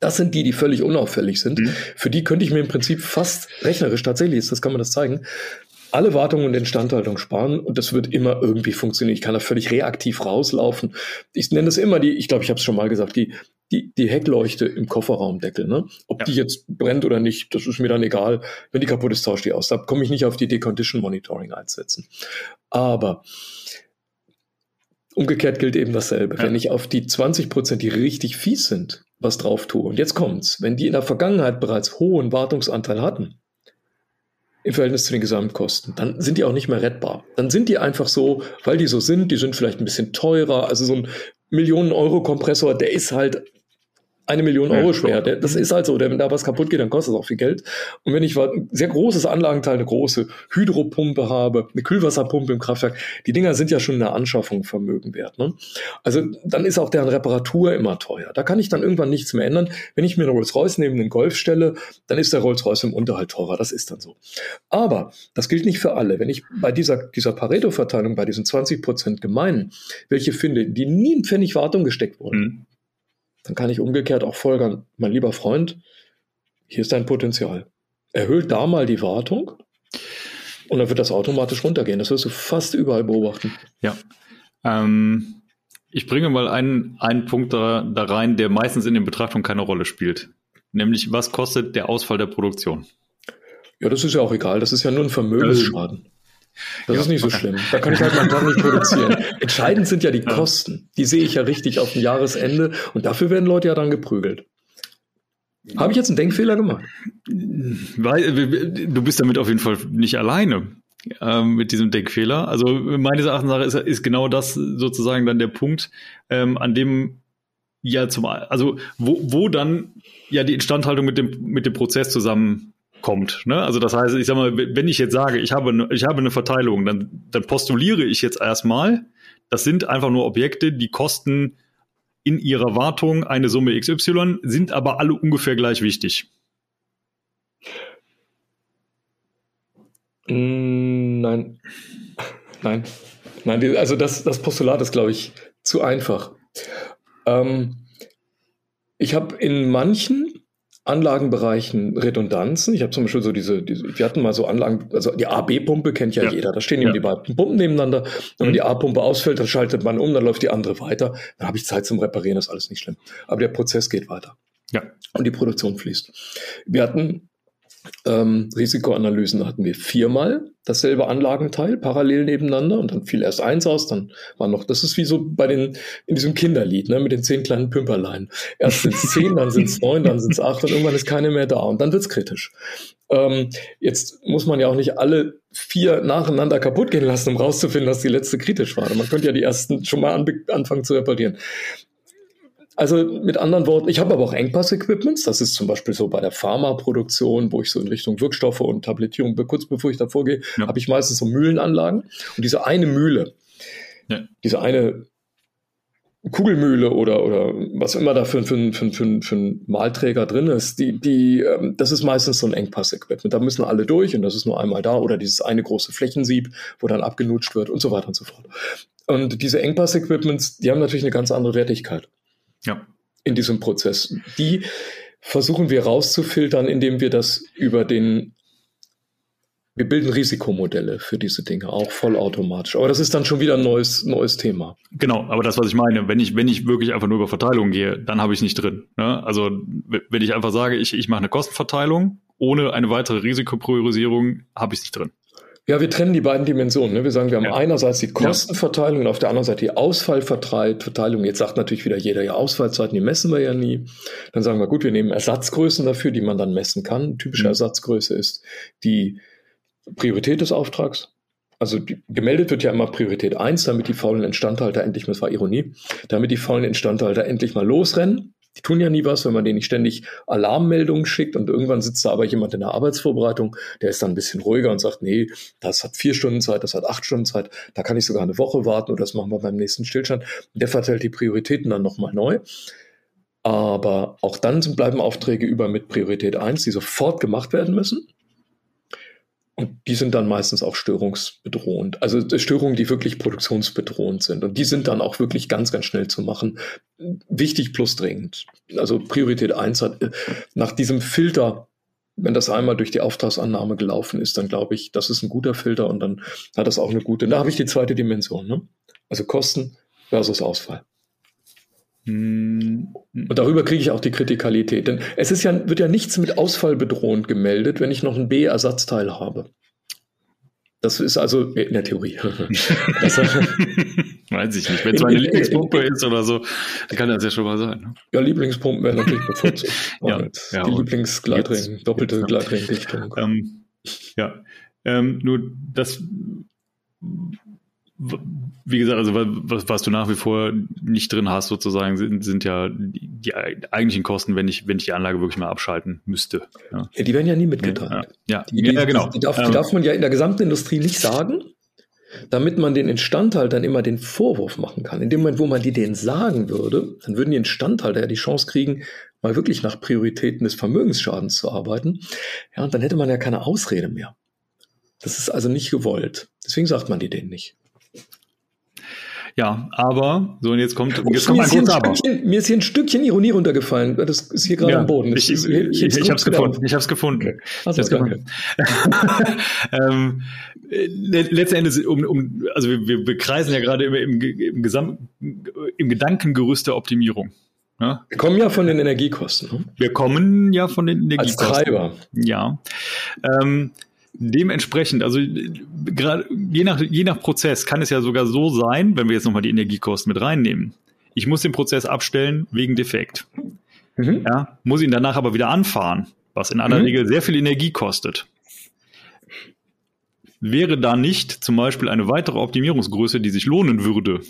Das sind die, die völlig unauffällig sind. Mhm. Für die könnte ich mir im Prinzip fast rechnerisch, tatsächlich ist, das kann man das zeigen, alle Wartung und Instandhaltung sparen und das wird immer irgendwie funktionieren. Ich kann da völlig reaktiv rauslaufen. Ich nenne das immer die, ich glaube, ich habe es schon mal gesagt, die, die, die Heckleuchte im Kofferraumdeckel. Ne? Ob ja. die jetzt brennt oder nicht, das ist mir dann egal. Wenn die kaputt ist, tausche die aus. Da komme ich nicht auf die Decondition Monitoring einsetzen. Aber Umgekehrt gilt eben dasselbe. Ja. Wenn ich auf die 20 Prozent, die richtig fies sind, was drauf tue, und jetzt kommt's, wenn die in der Vergangenheit bereits hohen Wartungsanteil hatten, im Verhältnis zu den Gesamtkosten, dann sind die auch nicht mehr rettbar. Dann sind die einfach so, weil die so sind, die sind vielleicht ein bisschen teurer. Also so ein Millionen-Euro-Kompressor, der ist halt eine Million Euro schwer. Das ist halt so, wenn da was kaputt geht, dann kostet es auch viel Geld. Und wenn ich ein sehr großes Anlagenteil, eine große Hydropumpe habe, eine Kühlwasserpumpe im Kraftwerk, die Dinger sind ja schon in der Anschaffung Vermögen wert. Ne? Also dann ist auch deren Reparatur immer teuer. Da kann ich dann irgendwann nichts mehr ändern. Wenn ich mir eine Rolls-Royce neben den Golf stelle, dann ist der Rolls-Royce im Unterhalt teurer. Das ist dann so. Aber das gilt nicht für alle. Wenn ich bei dieser, dieser Pareto-Verteilung, bei diesen 20 Prozent gemeinen, welche finde, die nie in Pfennig Wartung gesteckt wurden, mhm dann kann ich umgekehrt auch folgern, mein lieber Freund, hier ist dein Potenzial. Erhöht da mal die Wartung und dann wird das automatisch runtergehen. Das wirst du fast überall beobachten. Ja. Ähm, ich bringe mal einen, einen Punkt da, da rein, der meistens in den Betrachtungen keine Rolle spielt. Nämlich, was kostet der Ausfall der Produktion? Ja, das ist ja auch egal. Das ist ja nur ein Vermögensschaden. Das ja, ist nicht so schlimm. Da kann ich halt mal dran nicht produzieren. [laughs] Entscheidend sind ja die Kosten. Die sehe ich ja richtig auf dem Jahresende und dafür werden Leute ja dann geprügelt. Habe ich jetzt einen Denkfehler gemacht? Weil, du bist damit auf jeden Fall nicht alleine ähm, mit diesem Denkfehler. Also meines Erachtens ist, ist genau das sozusagen dann der Punkt, ähm, an dem ja zum also wo, wo dann ja die Instandhaltung mit dem mit dem Prozess zusammenkommt. Ne? Also das heißt, ich sag mal, wenn ich jetzt sage, ich habe ich habe eine Verteilung, dann dann postuliere ich jetzt erstmal, das sind einfach nur Objekte, die kosten in ihrer Wartung eine Summe XY, sind aber alle ungefähr gleich wichtig. Mm, nein. [laughs] Nein. Nein, also das, das Postulat ist, glaube ich, zu einfach. Ähm, ich habe in manchen Anlagenbereichen Redundanzen. Ich habe zum Beispiel so diese, diese, wir hatten mal so Anlagen, also die A-B-Pumpe kennt ja, ja, jeder. Da stehen eben ja. die beiden Pumpen nebeneinander. Wenn mhm. die A-Pumpe ausfällt, dann schaltet man um, dann läuft die andere weiter. Dann habe ich Zeit zum Reparieren, das ist alles nicht schlimm. Aber der Prozess geht weiter. Ja. Und die Produktion fließt. Wir hatten ähm, Risikoanalysen hatten wir viermal dasselbe Anlagenteil parallel nebeneinander und dann fiel erst eins aus, dann war noch, das ist wie so bei den, in diesem Kinderlied, ne, mit den zehn kleinen Pümperlein. Erst sind es zehn, dann sind es neun, dann sind es acht und irgendwann ist keine mehr da und dann wird's kritisch. Ähm, jetzt muss man ja auch nicht alle vier nacheinander kaputt gehen lassen, um rauszufinden, dass die letzte kritisch war. Man könnte ja die ersten schon mal anfangen zu reparieren. Also mit anderen Worten, ich habe aber auch Engpass-Equipments. Das ist zum Beispiel so bei der Pharmaproduktion, wo ich so in Richtung Wirkstoffe und Tablettierung, kurz bevor ich davor gehe, ja. habe ich meistens so Mühlenanlagen. Und diese eine Mühle, ja. diese eine Kugelmühle oder, oder was immer da für, für, für, für, für ein Malträger drin ist, die, die, ähm, das ist meistens so ein Engpass-Equipment. Da müssen alle durch und das ist nur einmal da oder dieses eine große Flächensieb, wo dann abgenutscht wird und so weiter und so fort. Und diese Engpass-Equipments, die haben natürlich eine ganz andere Wertigkeit ja. in diesem Prozess. Die versuchen wir rauszufiltern, indem wir das über den wir bilden Risikomodelle für diese Dinge, auch vollautomatisch. Aber das ist dann schon wieder ein neues, neues Thema. Genau, aber das, was ich meine, wenn ich, wenn ich wirklich einfach nur über Verteilung gehe, dann habe ich nicht drin. Ne? Also wenn ich einfach sage, ich, ich mache eine Kostenverteilung ohne eine weitere Risikopriorisierung, habe ich es nicht drin. Ja, wir trennen die beiden Dimensionen. Ne? Wir sagen, wir haben ja. einerseits die Kostenverteilung und auf der anderen Seite die Ausfallverteilung. Jetzt sagt natürlich wieder jeder, ja, Ausfallzeiten, die messen wir ja nie. Dann sagen wir, gut, wir nehmen Ersatzgrößen dafür, die man dann messen kann. Typische mhm. Ersatzgröße ist die Priorität des Auftrags. Also die, gemeldet wird ja immer Priorität eins, damit die faulen Instandhalter endlich, das war Ironie, damit die faulen Instandhalter endlich mal losrennen die tun ja nie was, wenn man denen nicht ständig Alarmmeldungen schickt und irgendwann sitzt da aber jemand in der Arbeitsvorbereitung, der ist dann ein bisschen ruhiger und sagt, nee, das hat vier Stunden Zeit, das hat acht Stunden Zeit, da kann ich sogar eine Woche warten oder das machen wir beim nächsten Stillstand. Der verteilt die Prioritäten dann nochmal neu. Aber auch dann bleiben Aufträge über mit Priorität eins, die sofort gemacht werden müssen. Und die sind dann meistens auch störungsbedrohend. Also Störungen, die wirklich produktionsbedrohend sind. Und die sind dann auch wirklich ganz, ganz schnell zu machen. Wichtig plus dringend. Also Priorität eins hat äh, nach diesem Filter, wenn das einmal durch die Auftragsannahme gelaufen ist, dann glaube ich, das ist ein guter Filter und dann hat das auch eine gute. Da habe ich die zweite Dimension. Ne? Also Kosten versus Ausfall. Hm. Und darüber kriege ich auch die Kritikalität. Denn es ist ja, wird ja nichts mit Ausfall bedrohend gemeldet, wenn ich noch ein B-Ersatzteil habe. Das ist also in der Theorie. das, [laughs] Weiß ich nicht. Wenn es meine Lieblingspumpe ist oder so, dann kann das ja schon mal sein. Ne? Ja, Lieblingspumpen werden natürlich bevorzugt. [laughs] ja, ja, die Lieblingsgleitring, doppelte. Gleitringdichtung. Ähm, ja, ähm, nur das wie gesagt, also was, was, du nach wie vor nicht drin hast, sozusagen, sind, sind ja die, die, eigentlichen Kosten, wenn ich, wenn ich die Anlage wirklich mal abschalten müsste. Ja, ja die werden ja nie mitgetragen. Ja, ja. Die, ja genau. Die darf, die darf man ja in der gesamten Industrie nicht sagen, damit man den Instandhaltern immer den Vorwurf machen kann. In dem Moment, wo man die denen sagen würde, dann würden die Instandhalter ja die Chance kriegen, mal wirklich nach Prioritäten des Vermögensschadens zu arbeiten. Ja, und dann hätte man ja keine Ausrede mehr. Das ist also nicht gewollt. Deswegen sagt man die denen nicht. Ja, aber, so und jetzt kommt, jetzt kommt mir, ist ein aber. Stückchen, mir ist hier ein Stückchen Ironie runtergefallen. Das ist hier gerade ja, am Boden. Das ich ich, ich, ich habe es gefunden. Ich habe es gefunden. Okay. Also, danke. [laughs] ähm, letzten Endes, um, um, also wir, wir kreisen ja gerade immer im, im, Gesamt, im Gedankengerüst der Optimierung. Ja? Wir kommen ja von den Energiekosten. Ne? Wir kommen ja von den Energiekosten. Als Treiber. Ja. Ähm, dementsprechend, also gerade je nach, je nach Prozess kann es ja sogar so sein, wenn wir jetzt nochmal die Energiekosten mit reinnehmen. Ich muss den Prozess abstellen wegen Defekt. Mhm. Ja, muss ihn danach aber wieder anfahren, was in aller mhm. Regel sehr viel Energie kostet. Wäre da nicht zum Beispiel eine weitere Optimierungsgröße, die sich lohnen würde?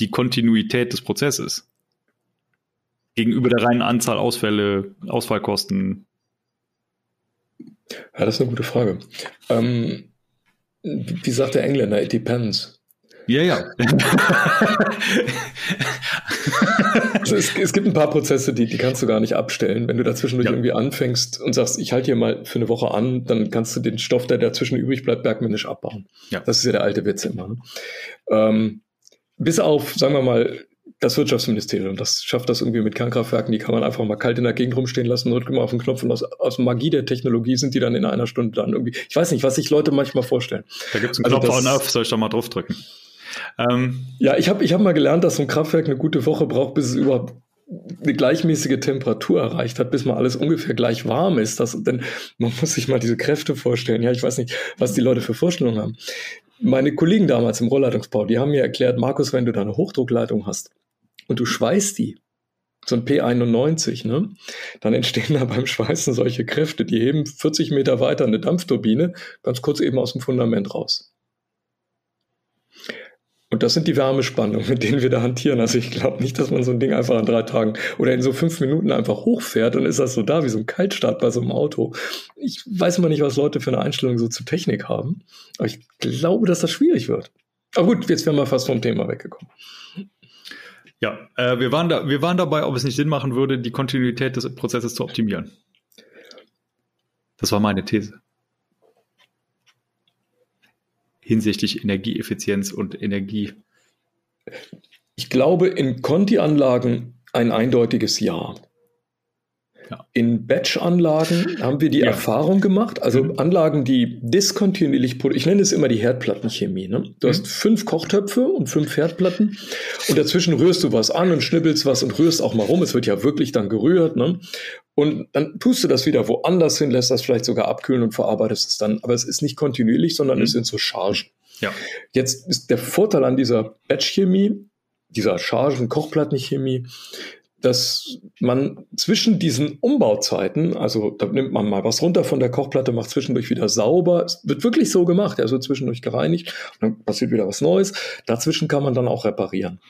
Die Kontinuität des Prozesses. Gegenüber der reinen Anzahl Ausfälle, Ausfallkosten, ja, das ist eine gute Frage. Ähm, wie sagt der Engländer? It depends. Ja, ja. [laughs] also es, es, gibt ein paar Prozesse, die, die kannst du gar nicht abstellen. Wenn du dazwischendurch ja. irgendwie anfängst und sagst, ich halte hier mal für eine Woche an, dann kannst du den Stoff, der dazwischen übrig bleibt, bergmännisch abbauen. Ja. Das ist ja der alte Witz immer. Ne? Ähm, bis auf, sagen wir mal, das Wirtschaftsministerium, das schafft das irgendwie mit Kernkraftwerken, die kann man einfach mal kalt in der Gegend rumstehen lassen, drückt mal auf den Knopf und aus, aus Magie der Technologie sind die dann in einer Stunde dann irgendwie. Ich weiß nicht, was sich Leute manchmal vorstellen. Da gibt es einen also Knopf on off, soll ich da mal drauf drücken? Ähm. Ja, ich habe ich hab mal gelernt, dass so ein Kraftwerk eine gute Woche braucht, bis es überhaupt eine gleichmäßige Temperatur erreicht hat, bis mal alles ungefähr gleich warm ist. Das, denn man muss sich mal diese Kräfte vorstellen. Ja, ich weiß nicht, was die Leute für Vorstellungen haben. Meine Kollegen damals im Rohrleitungsbau, die haben mir erklärt, Markus, wenn du da eine Hochdruckleitung hast, und du schweißt die, so ein P91, ne? Dann entstehen da beim Schweißen solche Kräfte, die heben 40 Meter weiter eine Dampfturbine ganz kurz eben aus dem Fundament raus. Und das sind die Wärmespannungen, mit denen wir da hantieren. Also ich glaube nicht, dass man so ein Ding einfach an drei Tagen oder in so fünf Minuten einfach hochfährt und ist das so da wie so ein Kaltstart bei so einem Auto. Ich weiß mal nicht, was Leute für eine Einstellung so zur Technik haben, aber ich glaube, dass das schwierig wird. Aber gut, jetzt wären wir fast vom Thema weggekommen. Ja, äh, wir, waren da, wir waren dabei, ob es nicht Sinn machen würde, die Kontinuität des Prozesses zu optimieren. Das war meine These. Hinsichtlich Energieeffizienz und Energie. Ich glaube, in Conti-Anlagen ein eindeutiges Ja. Ja. In Batch-Anlagen haben wir die ja. Erfahrung gemacht, also mhm. Anlagen, die diskontinuierlich, ich nenne es immer die Herdplattenchemie. Ne? Du mhm. hast fünf Kochtöpfe und fünf Herdplatten und dazwischen rührst du was an und schnibbelst was und rührst auch mal rum. Es wird ja wirklich dann gerührt. Ne? Und dann tust du das wieder woanders hin, lässt das vielleicht sogar abkühlen und verarbeitest es dann. Aber es ist nicht kontinuierlich, sondern mhm. es sind so Chargen. Ja. Jetzt ist der Vorteil an dieser Batch-Chemie, dieser Chargen-Kochplattenchemie, dass man zwischen diesen Umbauzeiten, also da nimmt man mal was runter von der Kochplatte, macht zwischendurch wieder sauber, es wird wirklich so gemacht, also zwischendurch gereinigt, dann passiert wieder was Neues, dazwischen kann man dann auch reparieren.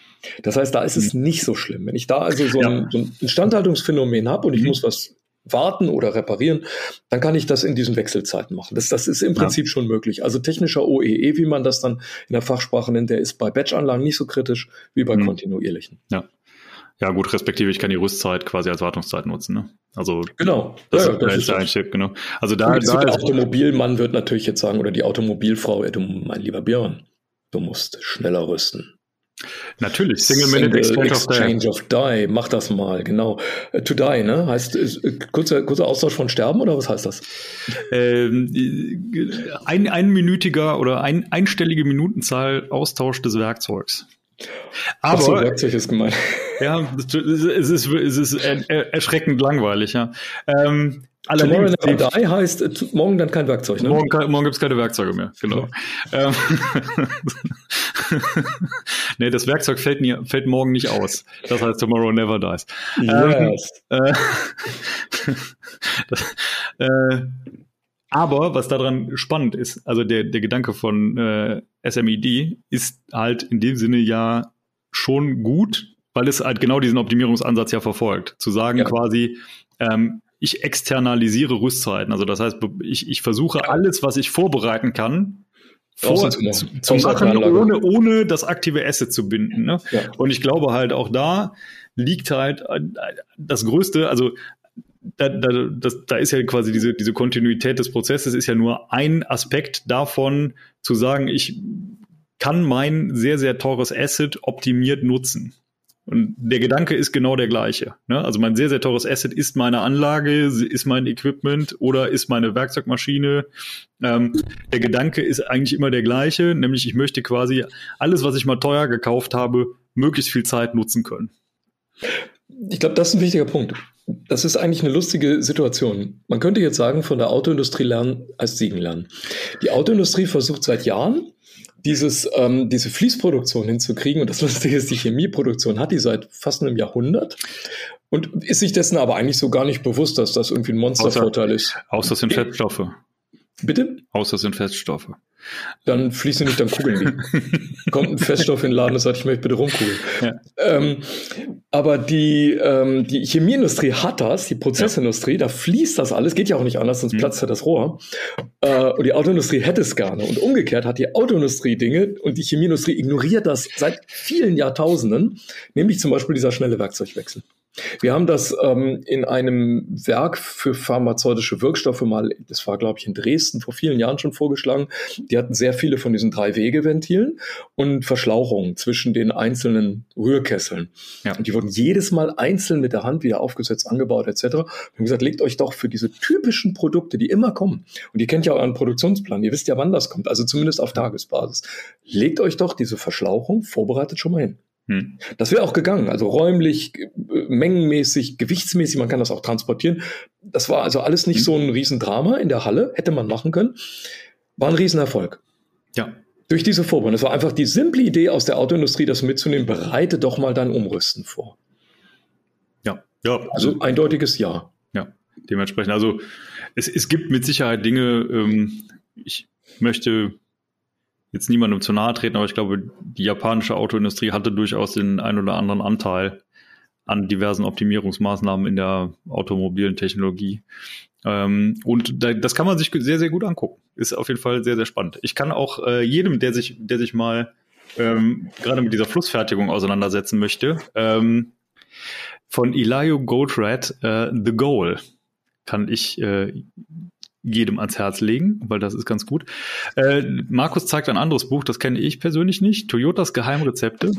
Das heißt, da ist es nicht so schlimm. Wenn ich da also so, ja. ein, so ein Instandhaltungsphänomen habe und ich mhm. muss was warten oder reparieren, dann kann ich das in diesen Wechselzeiten machen. Das, das ist im Prinzip ja. schon möglich. Also technischer OEE, e, wie man das dann in der Fachsprache nennt, der ist bei Batch-Anlagen nicht so kritisch wie bei mhm. kontinuierlichen. Ja. Ja, gut, respektive ich kann die Rüstzeit quasi als Wartungszeit nutzen. Ne? Also genau, das, ja, ist, das ist der Einstieg, genau. Also da, da der Automobilmann wird natürlich jetzt sagen oder die Automobilfrau, du, mein lieber Björn, du musst schneller rüsten. Natürlich, Single Minute Exchange, exchange of, die. Mach das mal, genau. Uh, to die, ne? Heißt äh, kurzer, kurzer Austausch von Sterben oder was heißt das? Ähm, ein einminütiger oder ein, einstellige Minutenzahl Austausch des Werkzeugs. Aber so, Werkzeug ist gemeint. Ja, es ist, es ist erschreckend langweilig, ja. Ähm, Tomorrow Never Die heißt äh, morgen dann kein Werkzeug, ne? Morgen, morgen gibt es keine Werkzeuge mehr, genau. Ja. Ähm, [laughs] nee, das Werkzeug fällt, nie, fällt morgen nicht aus. Das heißt Tomorrow Never Dies. Yes. Ähm, äh, [laughs] das, äh, aber was daran spannend ist, also der, der Gedanke von äh, SMED ist halt in dem Sinne ja schon gut, weil es halt genau diesen Optimierungsansatz ja verfolgt. Zu sagen ja. quasi, ähm, ich externalisiere Rüstzeiten. Also das heißt, ich, ich versuche alles, was ich vorbereiten kann, vor, zu, zu machen, ohne, ohne das aktive Asset zu binden. Ne? Ja. Und ich glaube halt auch da liegt halt äh, das Größte, also da, da, das, da ist ja quasi diese, diese Kontinuität des Prozesses ist ja nur ein Aspekt davon, zu sagen, ich kann mein sehr, sehr teures Asset optimiert nutzen. Und der Gedanke ist genau der gleiche. Ne? Also mein sehr, sehr teures Asset ist meine Anlage, ist mein Equipment oder ist meine Werkzeugmaschine. Ähm, der Gedanke ist eigentlich immer der gleiche, nämlich ich möchte quasi alles, was ich mal teuer gekauft habe, möglichst viel Zeit nutzen können. Ich glaube, das ist ein wichtiger Punkt. Das ist eigentlich eine lustige Situation. Man könnte jetzt sagen, von der Autoindustrie lernen als Siegen lernen. Die Autoindustrie versucht seit Jahren, dieses, ähm, diese Fließproduktion hinzukriegen. Und das Lustige ist, die Chemieproduktion hat die seit fast einem Jahrhundert und ist sich dessen aber eigentlich so gar nicht bewusst, dass das irgendwie ein Monstervorteil ist. Außer das sind Fettstoffe. Bitte? Außer das sind Feststoffe. Dann fließen nicht, dann kugeln die. [laughs] Kommt ein Feststoff in den Laden und sagt, ich möchte bitte rumkugeln. Ja. Ähm, aber die, ähm, die Chemieindustrie hat das, die Prozessindustrie, ja. da fließt das alles, geht ja auch nicht anders, sonst mhm. platzt ja das Rohr. Äh, und die Autoindustrie hätte es gerne. Und umgekehrt hat die Autoindustrie Dinge und die Chemieindustrie ignoriert das seit vielen Jahrtausenden, nämlich zum Beispiel dieser schnelle Werkzeugwechsel. Wir haben das ähm, in einem Werk für pharmazeutische Wirkstoffe mal, das war glaube ich in Dresden vor vielen Jahren schon vorgeschlagen. Die hatten sehr viele von diesen drei Wegeventilen und Verschlauchungen zwischen den einzelnen Rührkesseln. Ja. Und die wurden jedes Mal einzeln mit der Hand wieder aufgesetzt, angebaut etc. Wir haben gesagt, legt euch doch für diese typischen Produkte, die immer kommen, und ihr kennt ja euren Produktionsplan, ihr wisst ja, wann das kommt, also zumindest auf Tagesbasis, legt euch doch diese Verschlauchung vorbereitet schon mal hin. Hm. Das wäre auch gegangen, also räumlich, äh, mengenmäßig, gewichtsmäßig, man kann das auch transportieren. Das war also alles nicht hm. so ein Riesendrama in der Halle, hätte man machen können. War ein Riesenerfolg. Ja. Durch diese Vorbereitung. Das war einfach die simple Idee aus der Autoindustrie, das mitzunehmen, bereite doch mal dein Umrüsten vor. Ja, ja. Also, also eindeutiges Ja. Ja, dementsprechend. Also es, es gibt mit Sicherheit Dinge, ähm, ich möchte jetzt niemandem zu nahe treten, aber ich glaube, die japanische Autoindustrie hatte durchaus den ein oder anderen Anteil an diversen Optimierungsmaßnahmen in der automobilen Technologie. Ähm, und da, das kann man sich sehr, sehr gut angucken. Ist auf jeden Fall sehr, sehr spannend. Ich kann auch äh, jedem, der sich, der sich mal ähm, gerade mit dieser Flussfertigung auseinandersetzen möchte, ähm, von Elio Goldratt, äh, The Goal, kann ich äh, jedem ans Herz legen, weil das ist ganz gut. Äh, Markus zeigt ein anderes Buch, das kenne ich persönlich nicht. Toyotas Geheimrezepte.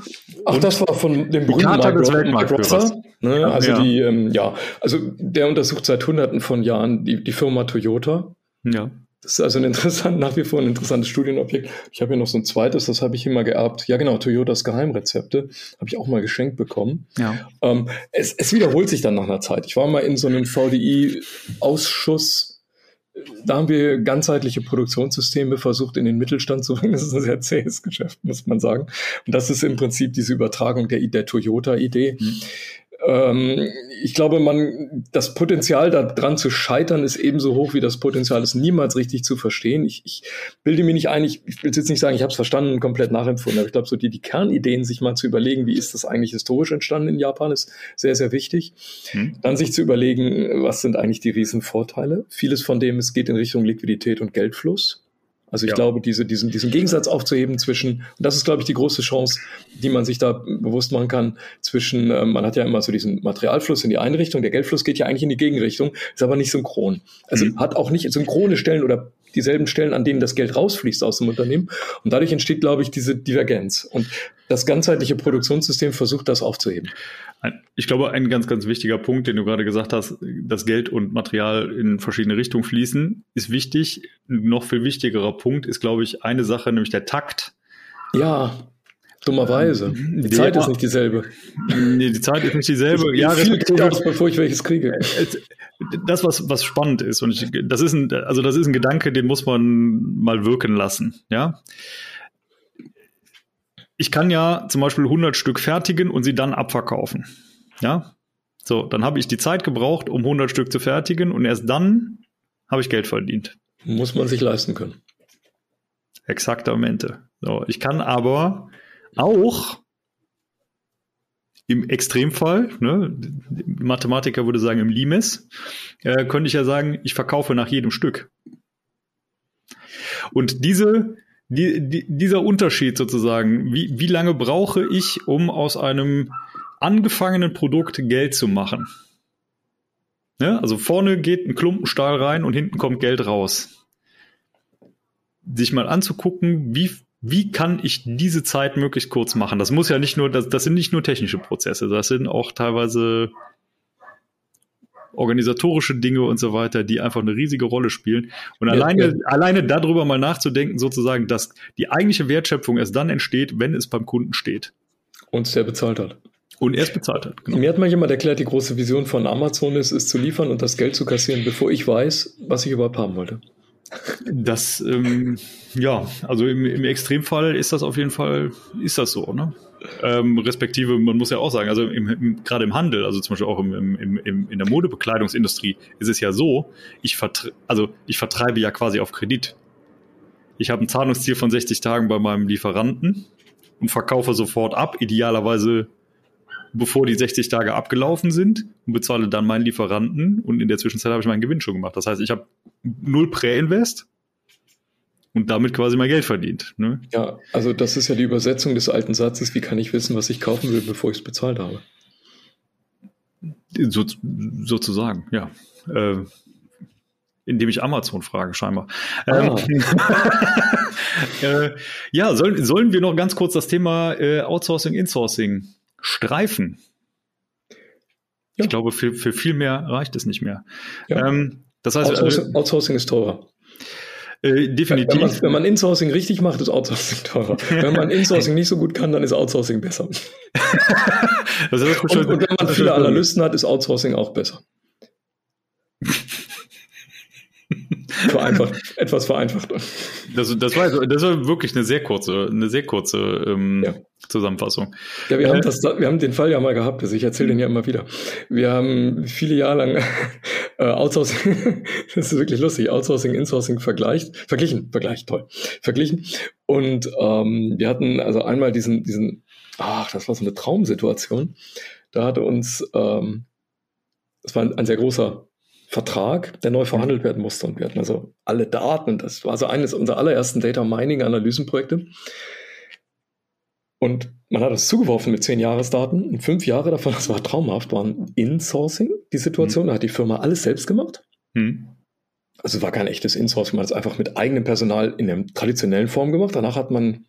Ach, das war von dem berühmten Mike, des Weltmarktführers. Ne? Also ja. die, ähm, ja, also der untersucht seit Hunderten von Jahren die, die Firma Toyota. Ja. Das ist also ein interessant, [laughs] nach wie vor ein interessantes Studienobjekt. Ich habe hier noch so ein zweites, das habe ich immer geerbt. Ja, genau, Toyotas Geheimrezepte. Habe ich auch mal geschenkt bekommen. Ja. Ähm, es, es wiederholt sich dann nach einer Zeit. Ich war mal in so einem VDI-Ausschuss da haben wir ganzheitliche Produktionssysteme versucht in den Mittelstand zu bringen. Das ist ein sehr zähes Geschäft, muss man sagen. Und das ist im Prinzip diese Übertragung der, der Toyota-Idee. Mhm. Ähm, ich glaube, man, das Potenzial daran zu scheitern ist ebenso hoch wie das Potenzial, es niemals richtig zu verstehen. Ich, ich bilde mir nicht ein, ich, ich will jetzt nicht sagen, ich habe es verstanden und komplett nachempfunden, aber ich glaube, so die, die Kernideen, sich mal zu überlegen, wie ist das eigentlich historisch entstanden in Japan, ist sehr, sehr wichtig. Hm. Dann sich zu überlegen, was sind eigentlich die Riesenvorteile. Vieles von dem, es geht in Richtung Liquidität und Geldfluss. Also ich ja. glaube, diese, diesen, diesen Gegensatz aufzuheben zwischen, und das ist, glaube ich, die große Chance, die man sich da bewusst machen kann, zwischen, äh, man hat ja immer so diesen Materialfluss in die eine Richtung, der Geldfluss geht ja eigentlich in die Gegenrichtung, ist aber nicht synchron. Also mhm. hat auch nicht synchrone Stellen oder dieselben Stellen, an denen das Geld rausfließt aus dem Unternehmen. Und dadurch entsteht, glaube ich, diese Divergenz. Und das ganzheitliche Produktionssystem versucht, das aufzuheben. Ich glaube, ein ganz, ganz wichtiger Punkt, den du gerade gesagt hast, dass Geld und Material in verschiedene Richtungen fließen, ist wichtig. Ein noch viel wichtigerer Punkt ist, glaube ich, eine Sache, nämlich der Takt. Ja, dummerweise. Die der, Zeit ist nicht dieselbe. Nee, die Zeit ist nicht dieselbe. Ich, ja, viel Chaos, bevor ich welches kriege. Das, was, was spannend ist, und ich, das ist ein, also das ist ein Gedanke, den muss man mal wirken lassen, ja ich kann ja zum Beispiel 100 Stück fertigen und sie dann abverkaufen. Ja, so, dann habe ich die Zeit gebraucht, um 100 Stück zu fertigen und erst dann habe ich Geld verdient. Muss man sich leisten können. Exaktamente. So, ich kann aber auch im Extremfall, ne, Mathematiker würde sagen im Limes, äh, könnte ich ja sagen, ich verkaufe nach jedem Stück. Und diese die, die, dieser Unterschied sozusagen, wie, wie lange brauche ich, um aus einem angefangenen Produkt Geld zu machen? Ja, also vorne geht ein Klumpen Stahl rein und hinten kommt Geld raus. Sich mal anzugucken, wie, wie kann ich diese Zeit möglichst kurz machen? Das muss ja nicht nur, das, das sind nicht nur technische Prozesse, das sind auch teilweise organisatorische Dinge und so weiter, die einfach eine riesige Rolle spielen. Und ja, alleine, ja. alleine darüber mal nachzudenken, sozusagen, dass die eigentliche Wertschöpfung erst dann entsteht, wenn es beim Kunden steht. Und es der bezahlt hat. Und erst bezahlt hat. Genau. Mir hat mal jemand erklärt, die große Vision von Amazon ist, es zu liefern und das Geld zu kassieren, bevor ich weiß, was ich überhaupt haben wollte. Das, ähm, ja, also im, im Extremfall ist das auf jeden Fall, ist das so, ne? Ähm, respektive, man muss ja auch sagen, also im, im, gerade im Handel, also zum Beispiel auch in der Modebekleidungsindustrie, ist es ja so, ich, vertre also ich vertreibe ja quasi auf Kredit. Ich habe ein Zahlungsziel von 60 Tagen bei meinem Lieferanten und verkaufe sofort ab, idealerweise bevor die 60 Tage abgelaufen sind und bezahle dann meinen Lieferanten und in der Zwischenzeit habe ich meinen Gewinn schon gemacht. Das heißt, ich habe null Prä-Invest und damit quasi mein Geld verdient. Ne? Ja, also das ist ja die Übersetzung des alten Satzes, wie kann ich wissen, was ich kaufen will, bevor ich es bezahlt habe? So, sozusagen, ja. Äh, indem ich Amazon frage, scheinbar. Ah. Ähm, [laughs] äh, ja, sollen, sollen wir noch ganz kurz das Thema äh, Outsourcing, Insourcing streifen? Ja. Ich glaube, für, für viel mehr reicht es nicht mehr. Ja. Ähm, das heißt, Outsourcing, äh, Outsourcing ist teurer. Äh, definitiv. Wenn man, wenn man, Insourcing richtig macht, ist Outsourcing teurer. wenn man Insourcing nicht so gut kann, dann ist Outsourcing besser. [laughs] und, und, wenn man viele Analysten hat, ist Outsourcing auch besser. vereinfacht, [laughs] etwas vereinfacht. Das, das, war, das war wirklich eine sehr kurze, eine sehr kurze ähm, ja. Zusammenfassung. Ja, wir, äh, haben das, wir haben den Fall ja mal gehabt, also ich erzähle den ja immer wieder. Wir haben viele Jahre lang [laughs] äh, Outsourcing, [laughs] das ist wirklich lustig, Outsourcing, Insourcing vergleicht, verglichen, vergleicht, toll, verglichen. Und ähm, wir hatten also einmal diesen, diesen, ach, das war so eine Traumsituation. Da hatte uns, ähm, das war ein, ein sehr großer Vertrag, der neu verhandelt werden musste. Und wir hatten also alle Daten. Das war also eines unserer allerersten Data Mining Analysenprojekte. Und man hat es zugeworfen mit zehn Jahresdaten. Und fünf Jahre davon, das war traumhaft, waren Insourcing die Situation. Mhm. Da hat die Firma alles selbst gemacht. Mhm. Also es war kein echtes Insourcing, man hat es einfach mit eigenem Personal in der traditionellen Form gemacht. Danach hat man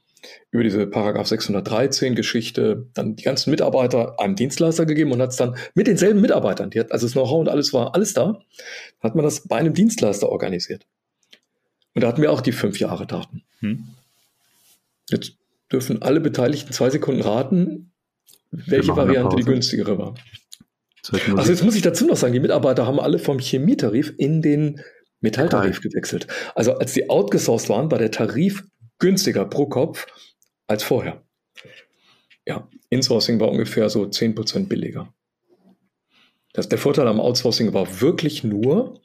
über diese Paragraph 613 Geschichte dann die ganzen Mitarbeiter einem Dienstleister gegeben und hat es dann mit denselben Mitarbeitern, die hat, also das Know-how und alles war alles da, hat man das bei einem Dienstleister organisiert. Und da hatten wir auch die fünf Jahre Daten. Hm. Jetzt dürfen alle Beteiligten zwei Sekunden raten, welche Variante die günstigere war. Also jetzt muss ich dazu noch sagen, die Mitarbeiter haben alle vom Chemietarif in den Metalltarif gewechselt. Also als die outgesourced waren, war der Tarif günstiger pro Kopf als vorher. Ja, Insourcing war ungefähr so 10% billiger. Das, der Vorteil am Outsourcing war wirklich nur,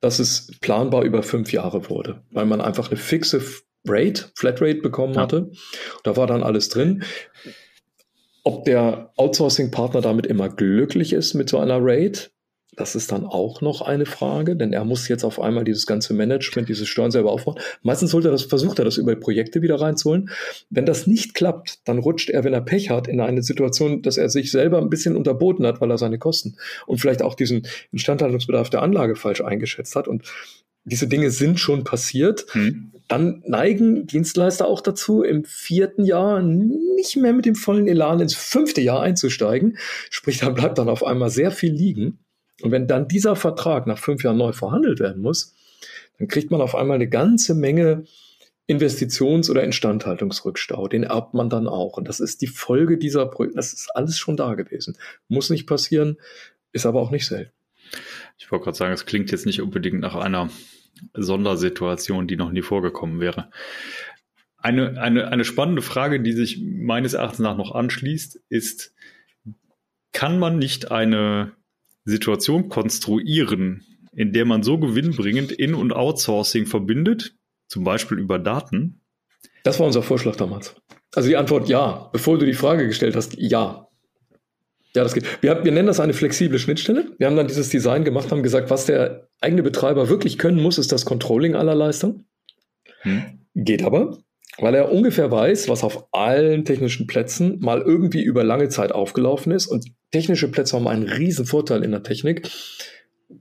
dass es planbar über fünf Jahre wurde, weil man einfach eine fixe Rate, Flatrate bekommen ja. hatte. Da war dann alles drin. Ob der Outsourcing-Partner damit immer glücklich ist mit so einer Rate, das ist dann auch noch eine Frage, denn er muss jetzt auf einmal dieses ganze Management, diese Steuern selber aufbauen. Meistens holt er das, versucht er das über Projekte wieder reinzuholen. Wenn das nicht klappt, dann rutscht er, wenn er Pech hat, in eine Situation, dass er sich selber ein bisschen unterboten hat, weil er seine Kosten und vielleicht auch diesen Instandhaltungsbedarf der Anlage falsch eingeschätzt hat. Und diese Dinge sind schon passiert. Hm. Dann neigen Dienstleister auch dazu, im vierten Jahr nicht mehr mit dem vollen Elan ins fünfte Jahr einzusteigen. Sprich, da bleibt dann auf einmal sehr viel liegen. Und wenn dann dieser Vertrag nach fünf Jahren neu verhandelt werden muss, dann kriegt man auf einmal eine ganze Menge Investitions- oder Instandhaltungsrückstau. Den erbt man dann auch. Und das ist die Folge dieser Projekte. Das ist alles schon da gewesen. Muss nicht passieren, ist aber auch nicht selten. Ich wollte gerade sagen, es klingt jetzt nicht unbedingt nach einer Sondersituation, die noch nie vorgekommen wäre. Eine, eine, eine spannende Frage, die sich meines Erachtens nach noch anschließt, ist, kann man nicht eine Situation konstruieren, in der man so gewinnbringend In- und Outsourcing verbindet, zum Beispiel über Daten? Das war unser Vorschlag damals. Also die Antwort ja. Bevor du die Frage gestellt hast, ja. Ja, das geht. Wir, wir nennen das eine flexible Schnittstelle. Wir haben dann dieses Design gemacht, haben gesagt, was der eigene Betreiber wirklich können muss, ist das Controlling aller Leistung. Hm. Geht aber weil er ungefähr weiß, was auf allen technischen Plätzen mal irgendwie über lange Zeit aufgelaufen ist. Und technische Plätze haben einen riesen Vorteil in der Technik.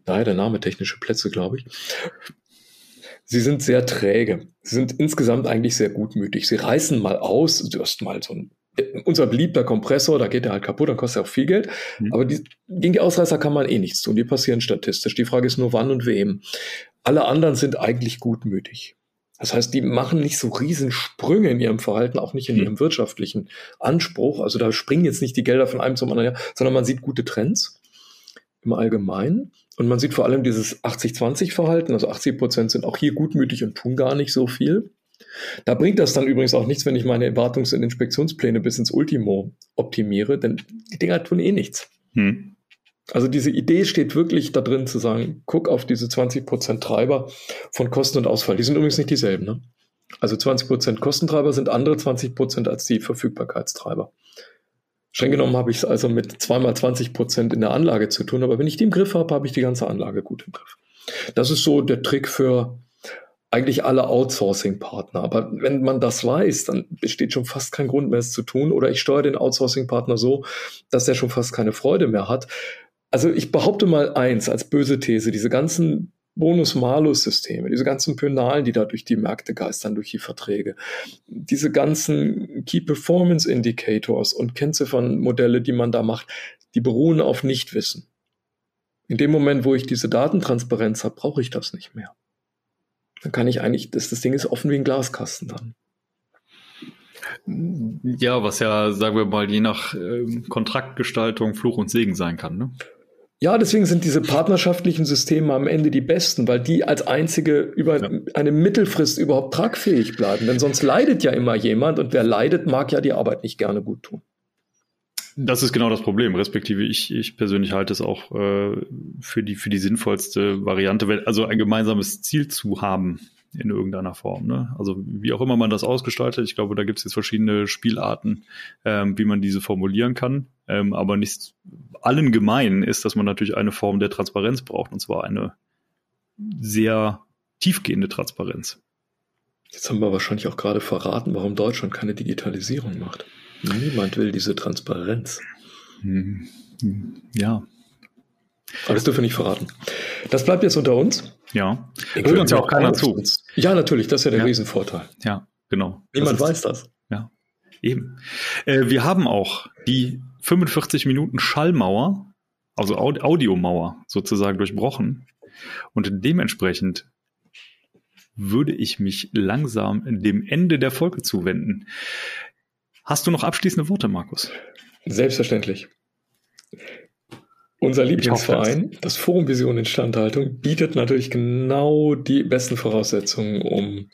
Daher der Name technische Plätze, glaube ich. Sie sind sehr träge. Sie sind insgesamt eigentlich sehr gutmütig. Sie reißen mal aus. Du hast mal so ein, unser beliebter Kompressor, da geht der halt kaputt, dann kostet er auch viel Geld. Mhm. Aber die, gegen die Ausreißer kann man eh nichts tun. Die passieren statistisch. Die Frage ist nur, wann und wem. Alle anderen sind eigentlich gutmütig. Das heißt, die machen nicht so riesen Sprünge in ihrem Verhalten, auch nicht in mhm. ihrem wirtschaftlichen Anspruch. Also da springen jetzt nicht die Gelder von einem zum anderen, sondern man sieht gute Trends im Allgemeinen. Und man sieht vor allem dieses 80-20-Verhalten, also 80 Prozent sind auch hier gutmütig und tun gar nicht so viel. Da bringt das dann übrigens auch nichts, wenn ich meine Erwartungs- und Inspektionspläne bis ins Ultimo optimiere, denn die Dinger tun eh nichts. Hm. Also diese Idee steht wirklich da drin zu sagen, guck auf diese 20% Treiber von Kosten und Ausfall. Die sind übrigens nicht dieselben. Ne? Also 20% Kostentreiber sind andere 20% als die Verfügbarkeitstreiber. Streng genommen habe ich es also mit zweimal 20 Prozent in der Anlage zu tun, aber wenn ich die im Griff habe, habe ich die ganze Anlage gut im Griff. Das ist so der Trick für eigentlich alle Outsourcing-Partner. Aber wenn man das weiß, dann besteht schon fast kein Grund mehr, es zu tun. Oder ich steuere den Outsourcing-Partner so, dass er schon fast keine Freude mehr hat. Also ich behaupte mal eins als böse These, diese ganzen Bonus-Malus-Systeme, diese ganzen Pönalen, die da durch die Märkte geistern, durch die Verträge, diese ganzen Key Performance Indicators und Kennziffernmodelle, die man da macht, die beruhen auf Nichtwissen. In dem Moment, wo ich diese Datentransparenz habe, brauche ich das nicht mehr. Dann kann ich eigentlich, das, das Ding ist offen wie ein Glaskasten dann. Ja, was ja, sagen wir mal, je nach äh, Kontraktgestaltung Fluch und Segen sein kann. Ne? Ja, deswegen sind diese partnerschaftlichen Systeme am Ende die besten, weil die als einzige über ja. eine Mittelfrist überhaupt tragfähig bleiben. Denn sonst leidet ja immer jemand und wer leidet, mag ja die Arbeit nicht gerne gut tun. Das ist genau das Problem, respektive ich, ich persönlich halte es auch äh, für, die, für die sinnvollste Variante, also ein gemeinsames Ziel zu haben in irgendeiner Form. Ne? Also wie auch immer man das ausgestaltet, ich glaube, da gibt es jetzt verschiedene Spielarten, ähm, wie man diese formulieren kann. Ähm, aber nicht allen gemein ist, dass man natürlich eine Form der Transparenz braucht, und zwar eine sehr tiefgehende Transparenz. Jetzt haben wir wahrscheinlich auch gerade verraten, warum Deutschland keine Digitalisierung macht. Niemand will diese Transparenz. Hm, ja. Aber das dürfen wir nicht verraten. Das bleibt jetzt unter uns. Ja. Hört uns ja auch keiner zu. Ja, natürlich, das ist ja der ja. Riesenvorteil. Ja, genau. Niemand das weiß das. Ja, eben. Äh, wir haben auch die 45 Minuten Schallmauer, also Audiomauer sozusagen durchbrochen. Und dementsprechend würde ich mich langsam dem Ende der Folge zuwenden. Hast du noch abschließende Worte, Markus? Selbstverständlich. Unser Lieblingsverein, das Forum Vision Instandhaltung, bietet natürlich genau die besten Voraussetzungen, um,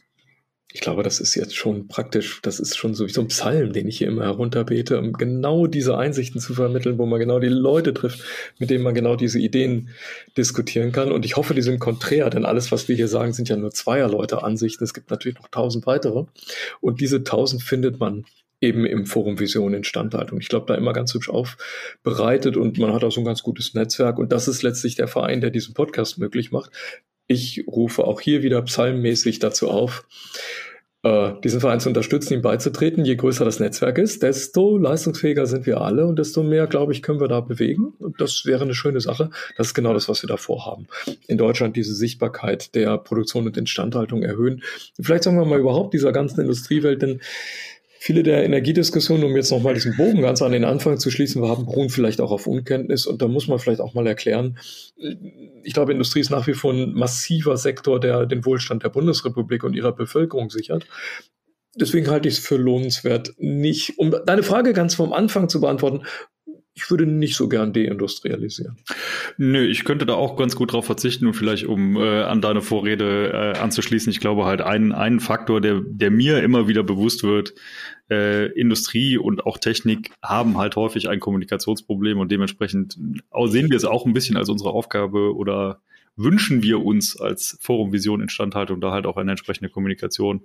ich glaube, das ist jetzt schon praktisch, das ist schon so wie so ein Psalm, den ich hier immer herunterbete, um genau diese Einsichten zu vermitteln, wo man genau die Leute trifft, mit denen man genau diese Ideen diskutieren kann. Und ich hoffe, die sind konträr, denn alles, was wir hier sagen, sind ja nur zweier Leute Ansichten. Es gibt natürlich noch tausend weitere. Und diese tausend findet man eben im Forum Vision Instandhaltung. Ich glaube, da immer ganz hübsch aufbereitet und man hat auch so ein ganz gutes Netzwerk und das ist letztlich der Verein, der diesen Podcast möglich macht. Ich rufe auch hier wieder psalmmäßig dazu auf, äh, diesen Verein zu unterstützen, ihm beizutreten. Je größer das Netzwerk ist, desto leistungsfähiger sind wir alle und desto mehr, glaube ich, können wir da bewegen. Und das wäre eine schöne Sache. Das ist genau das, was wir da vorhaben. In Deutschland diese Sichtbarkeit der Produktion und Instandhaltung erhöhen. Vielleicht sagen wir mal überhaupt dieser ganzen Industriewelt, denn Viele der Energiediskussionen, um jetzt nochmal diesen Bogen ganz an den Anfang zu schließen, wir haben beruhen vielleicht auch auf Unkenntnis und da muss man vielleicht auch mal erklären. Ich glaube, Industrie ist nach wie vor ein massiver Sektor, der den Wohlstand der Bundesrepublik und ihrer Bevölkerung sichert. Deswegen halte ich es für lohnenswert, nicht, um deine Frage ganz vom Anfang zu beantworten, ich würde nicht so gern deindustrialisieren. Nö, ich könnte da auch ganz gut drauf verzichten und vielleicht um äh, an deine Vorrede äh, anzuschließen. Ich glaube halt ein, ein Faktor, der, der mir immer wieder bewusst wird, äh, Industrie und auch Technik haben halt häufig ein Kommunikationsproblem und dementsprechend sehen wir es auch ein bisschen als unsere Aufgabe oder wünschen wir uns als Forum Vision Instandhaltung da halt auch eine entsprechende Kommunikation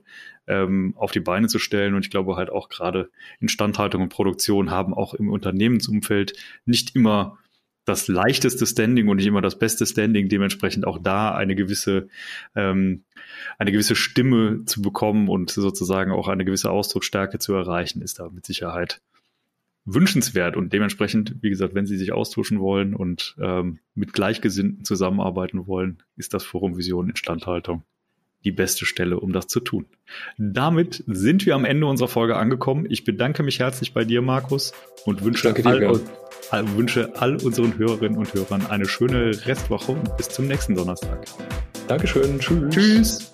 ähm, auf die Beine zu stellen. Und ich glaube halt auch gerade Instandhaltung und Produktion haben auch im Unternehmensumfeld nicht immer das leichteste Standing und nicht immer das beste Standing, dementsprechend auch da eine gewisse, ähm, eine gewisse Stimme zu bekommen und sozusagen auch eine gewisse Ausdrucksstärke zu erreichen, ist da mit Sicherheit wünschenswert und dementsprechend, wie gesagt, wenn Sie sich austauschen wollen und ähm, mit Gleichgesinnten zusammenarbeiten wollen, ist das Forum Vision Instandhaltung die beste Stelle, um das zu tun. Damit sind wir am Ende unserer Folge angekommen. Ich bedanke mich herzlich bei dir, Markus, und wünsche, dir, all, all, wünsche all unseren Hörerinnen und Hörern eine schöne Restwoche und bis zum nächsten Donnerstag. Dankeschön. Tschüss. Tschüss.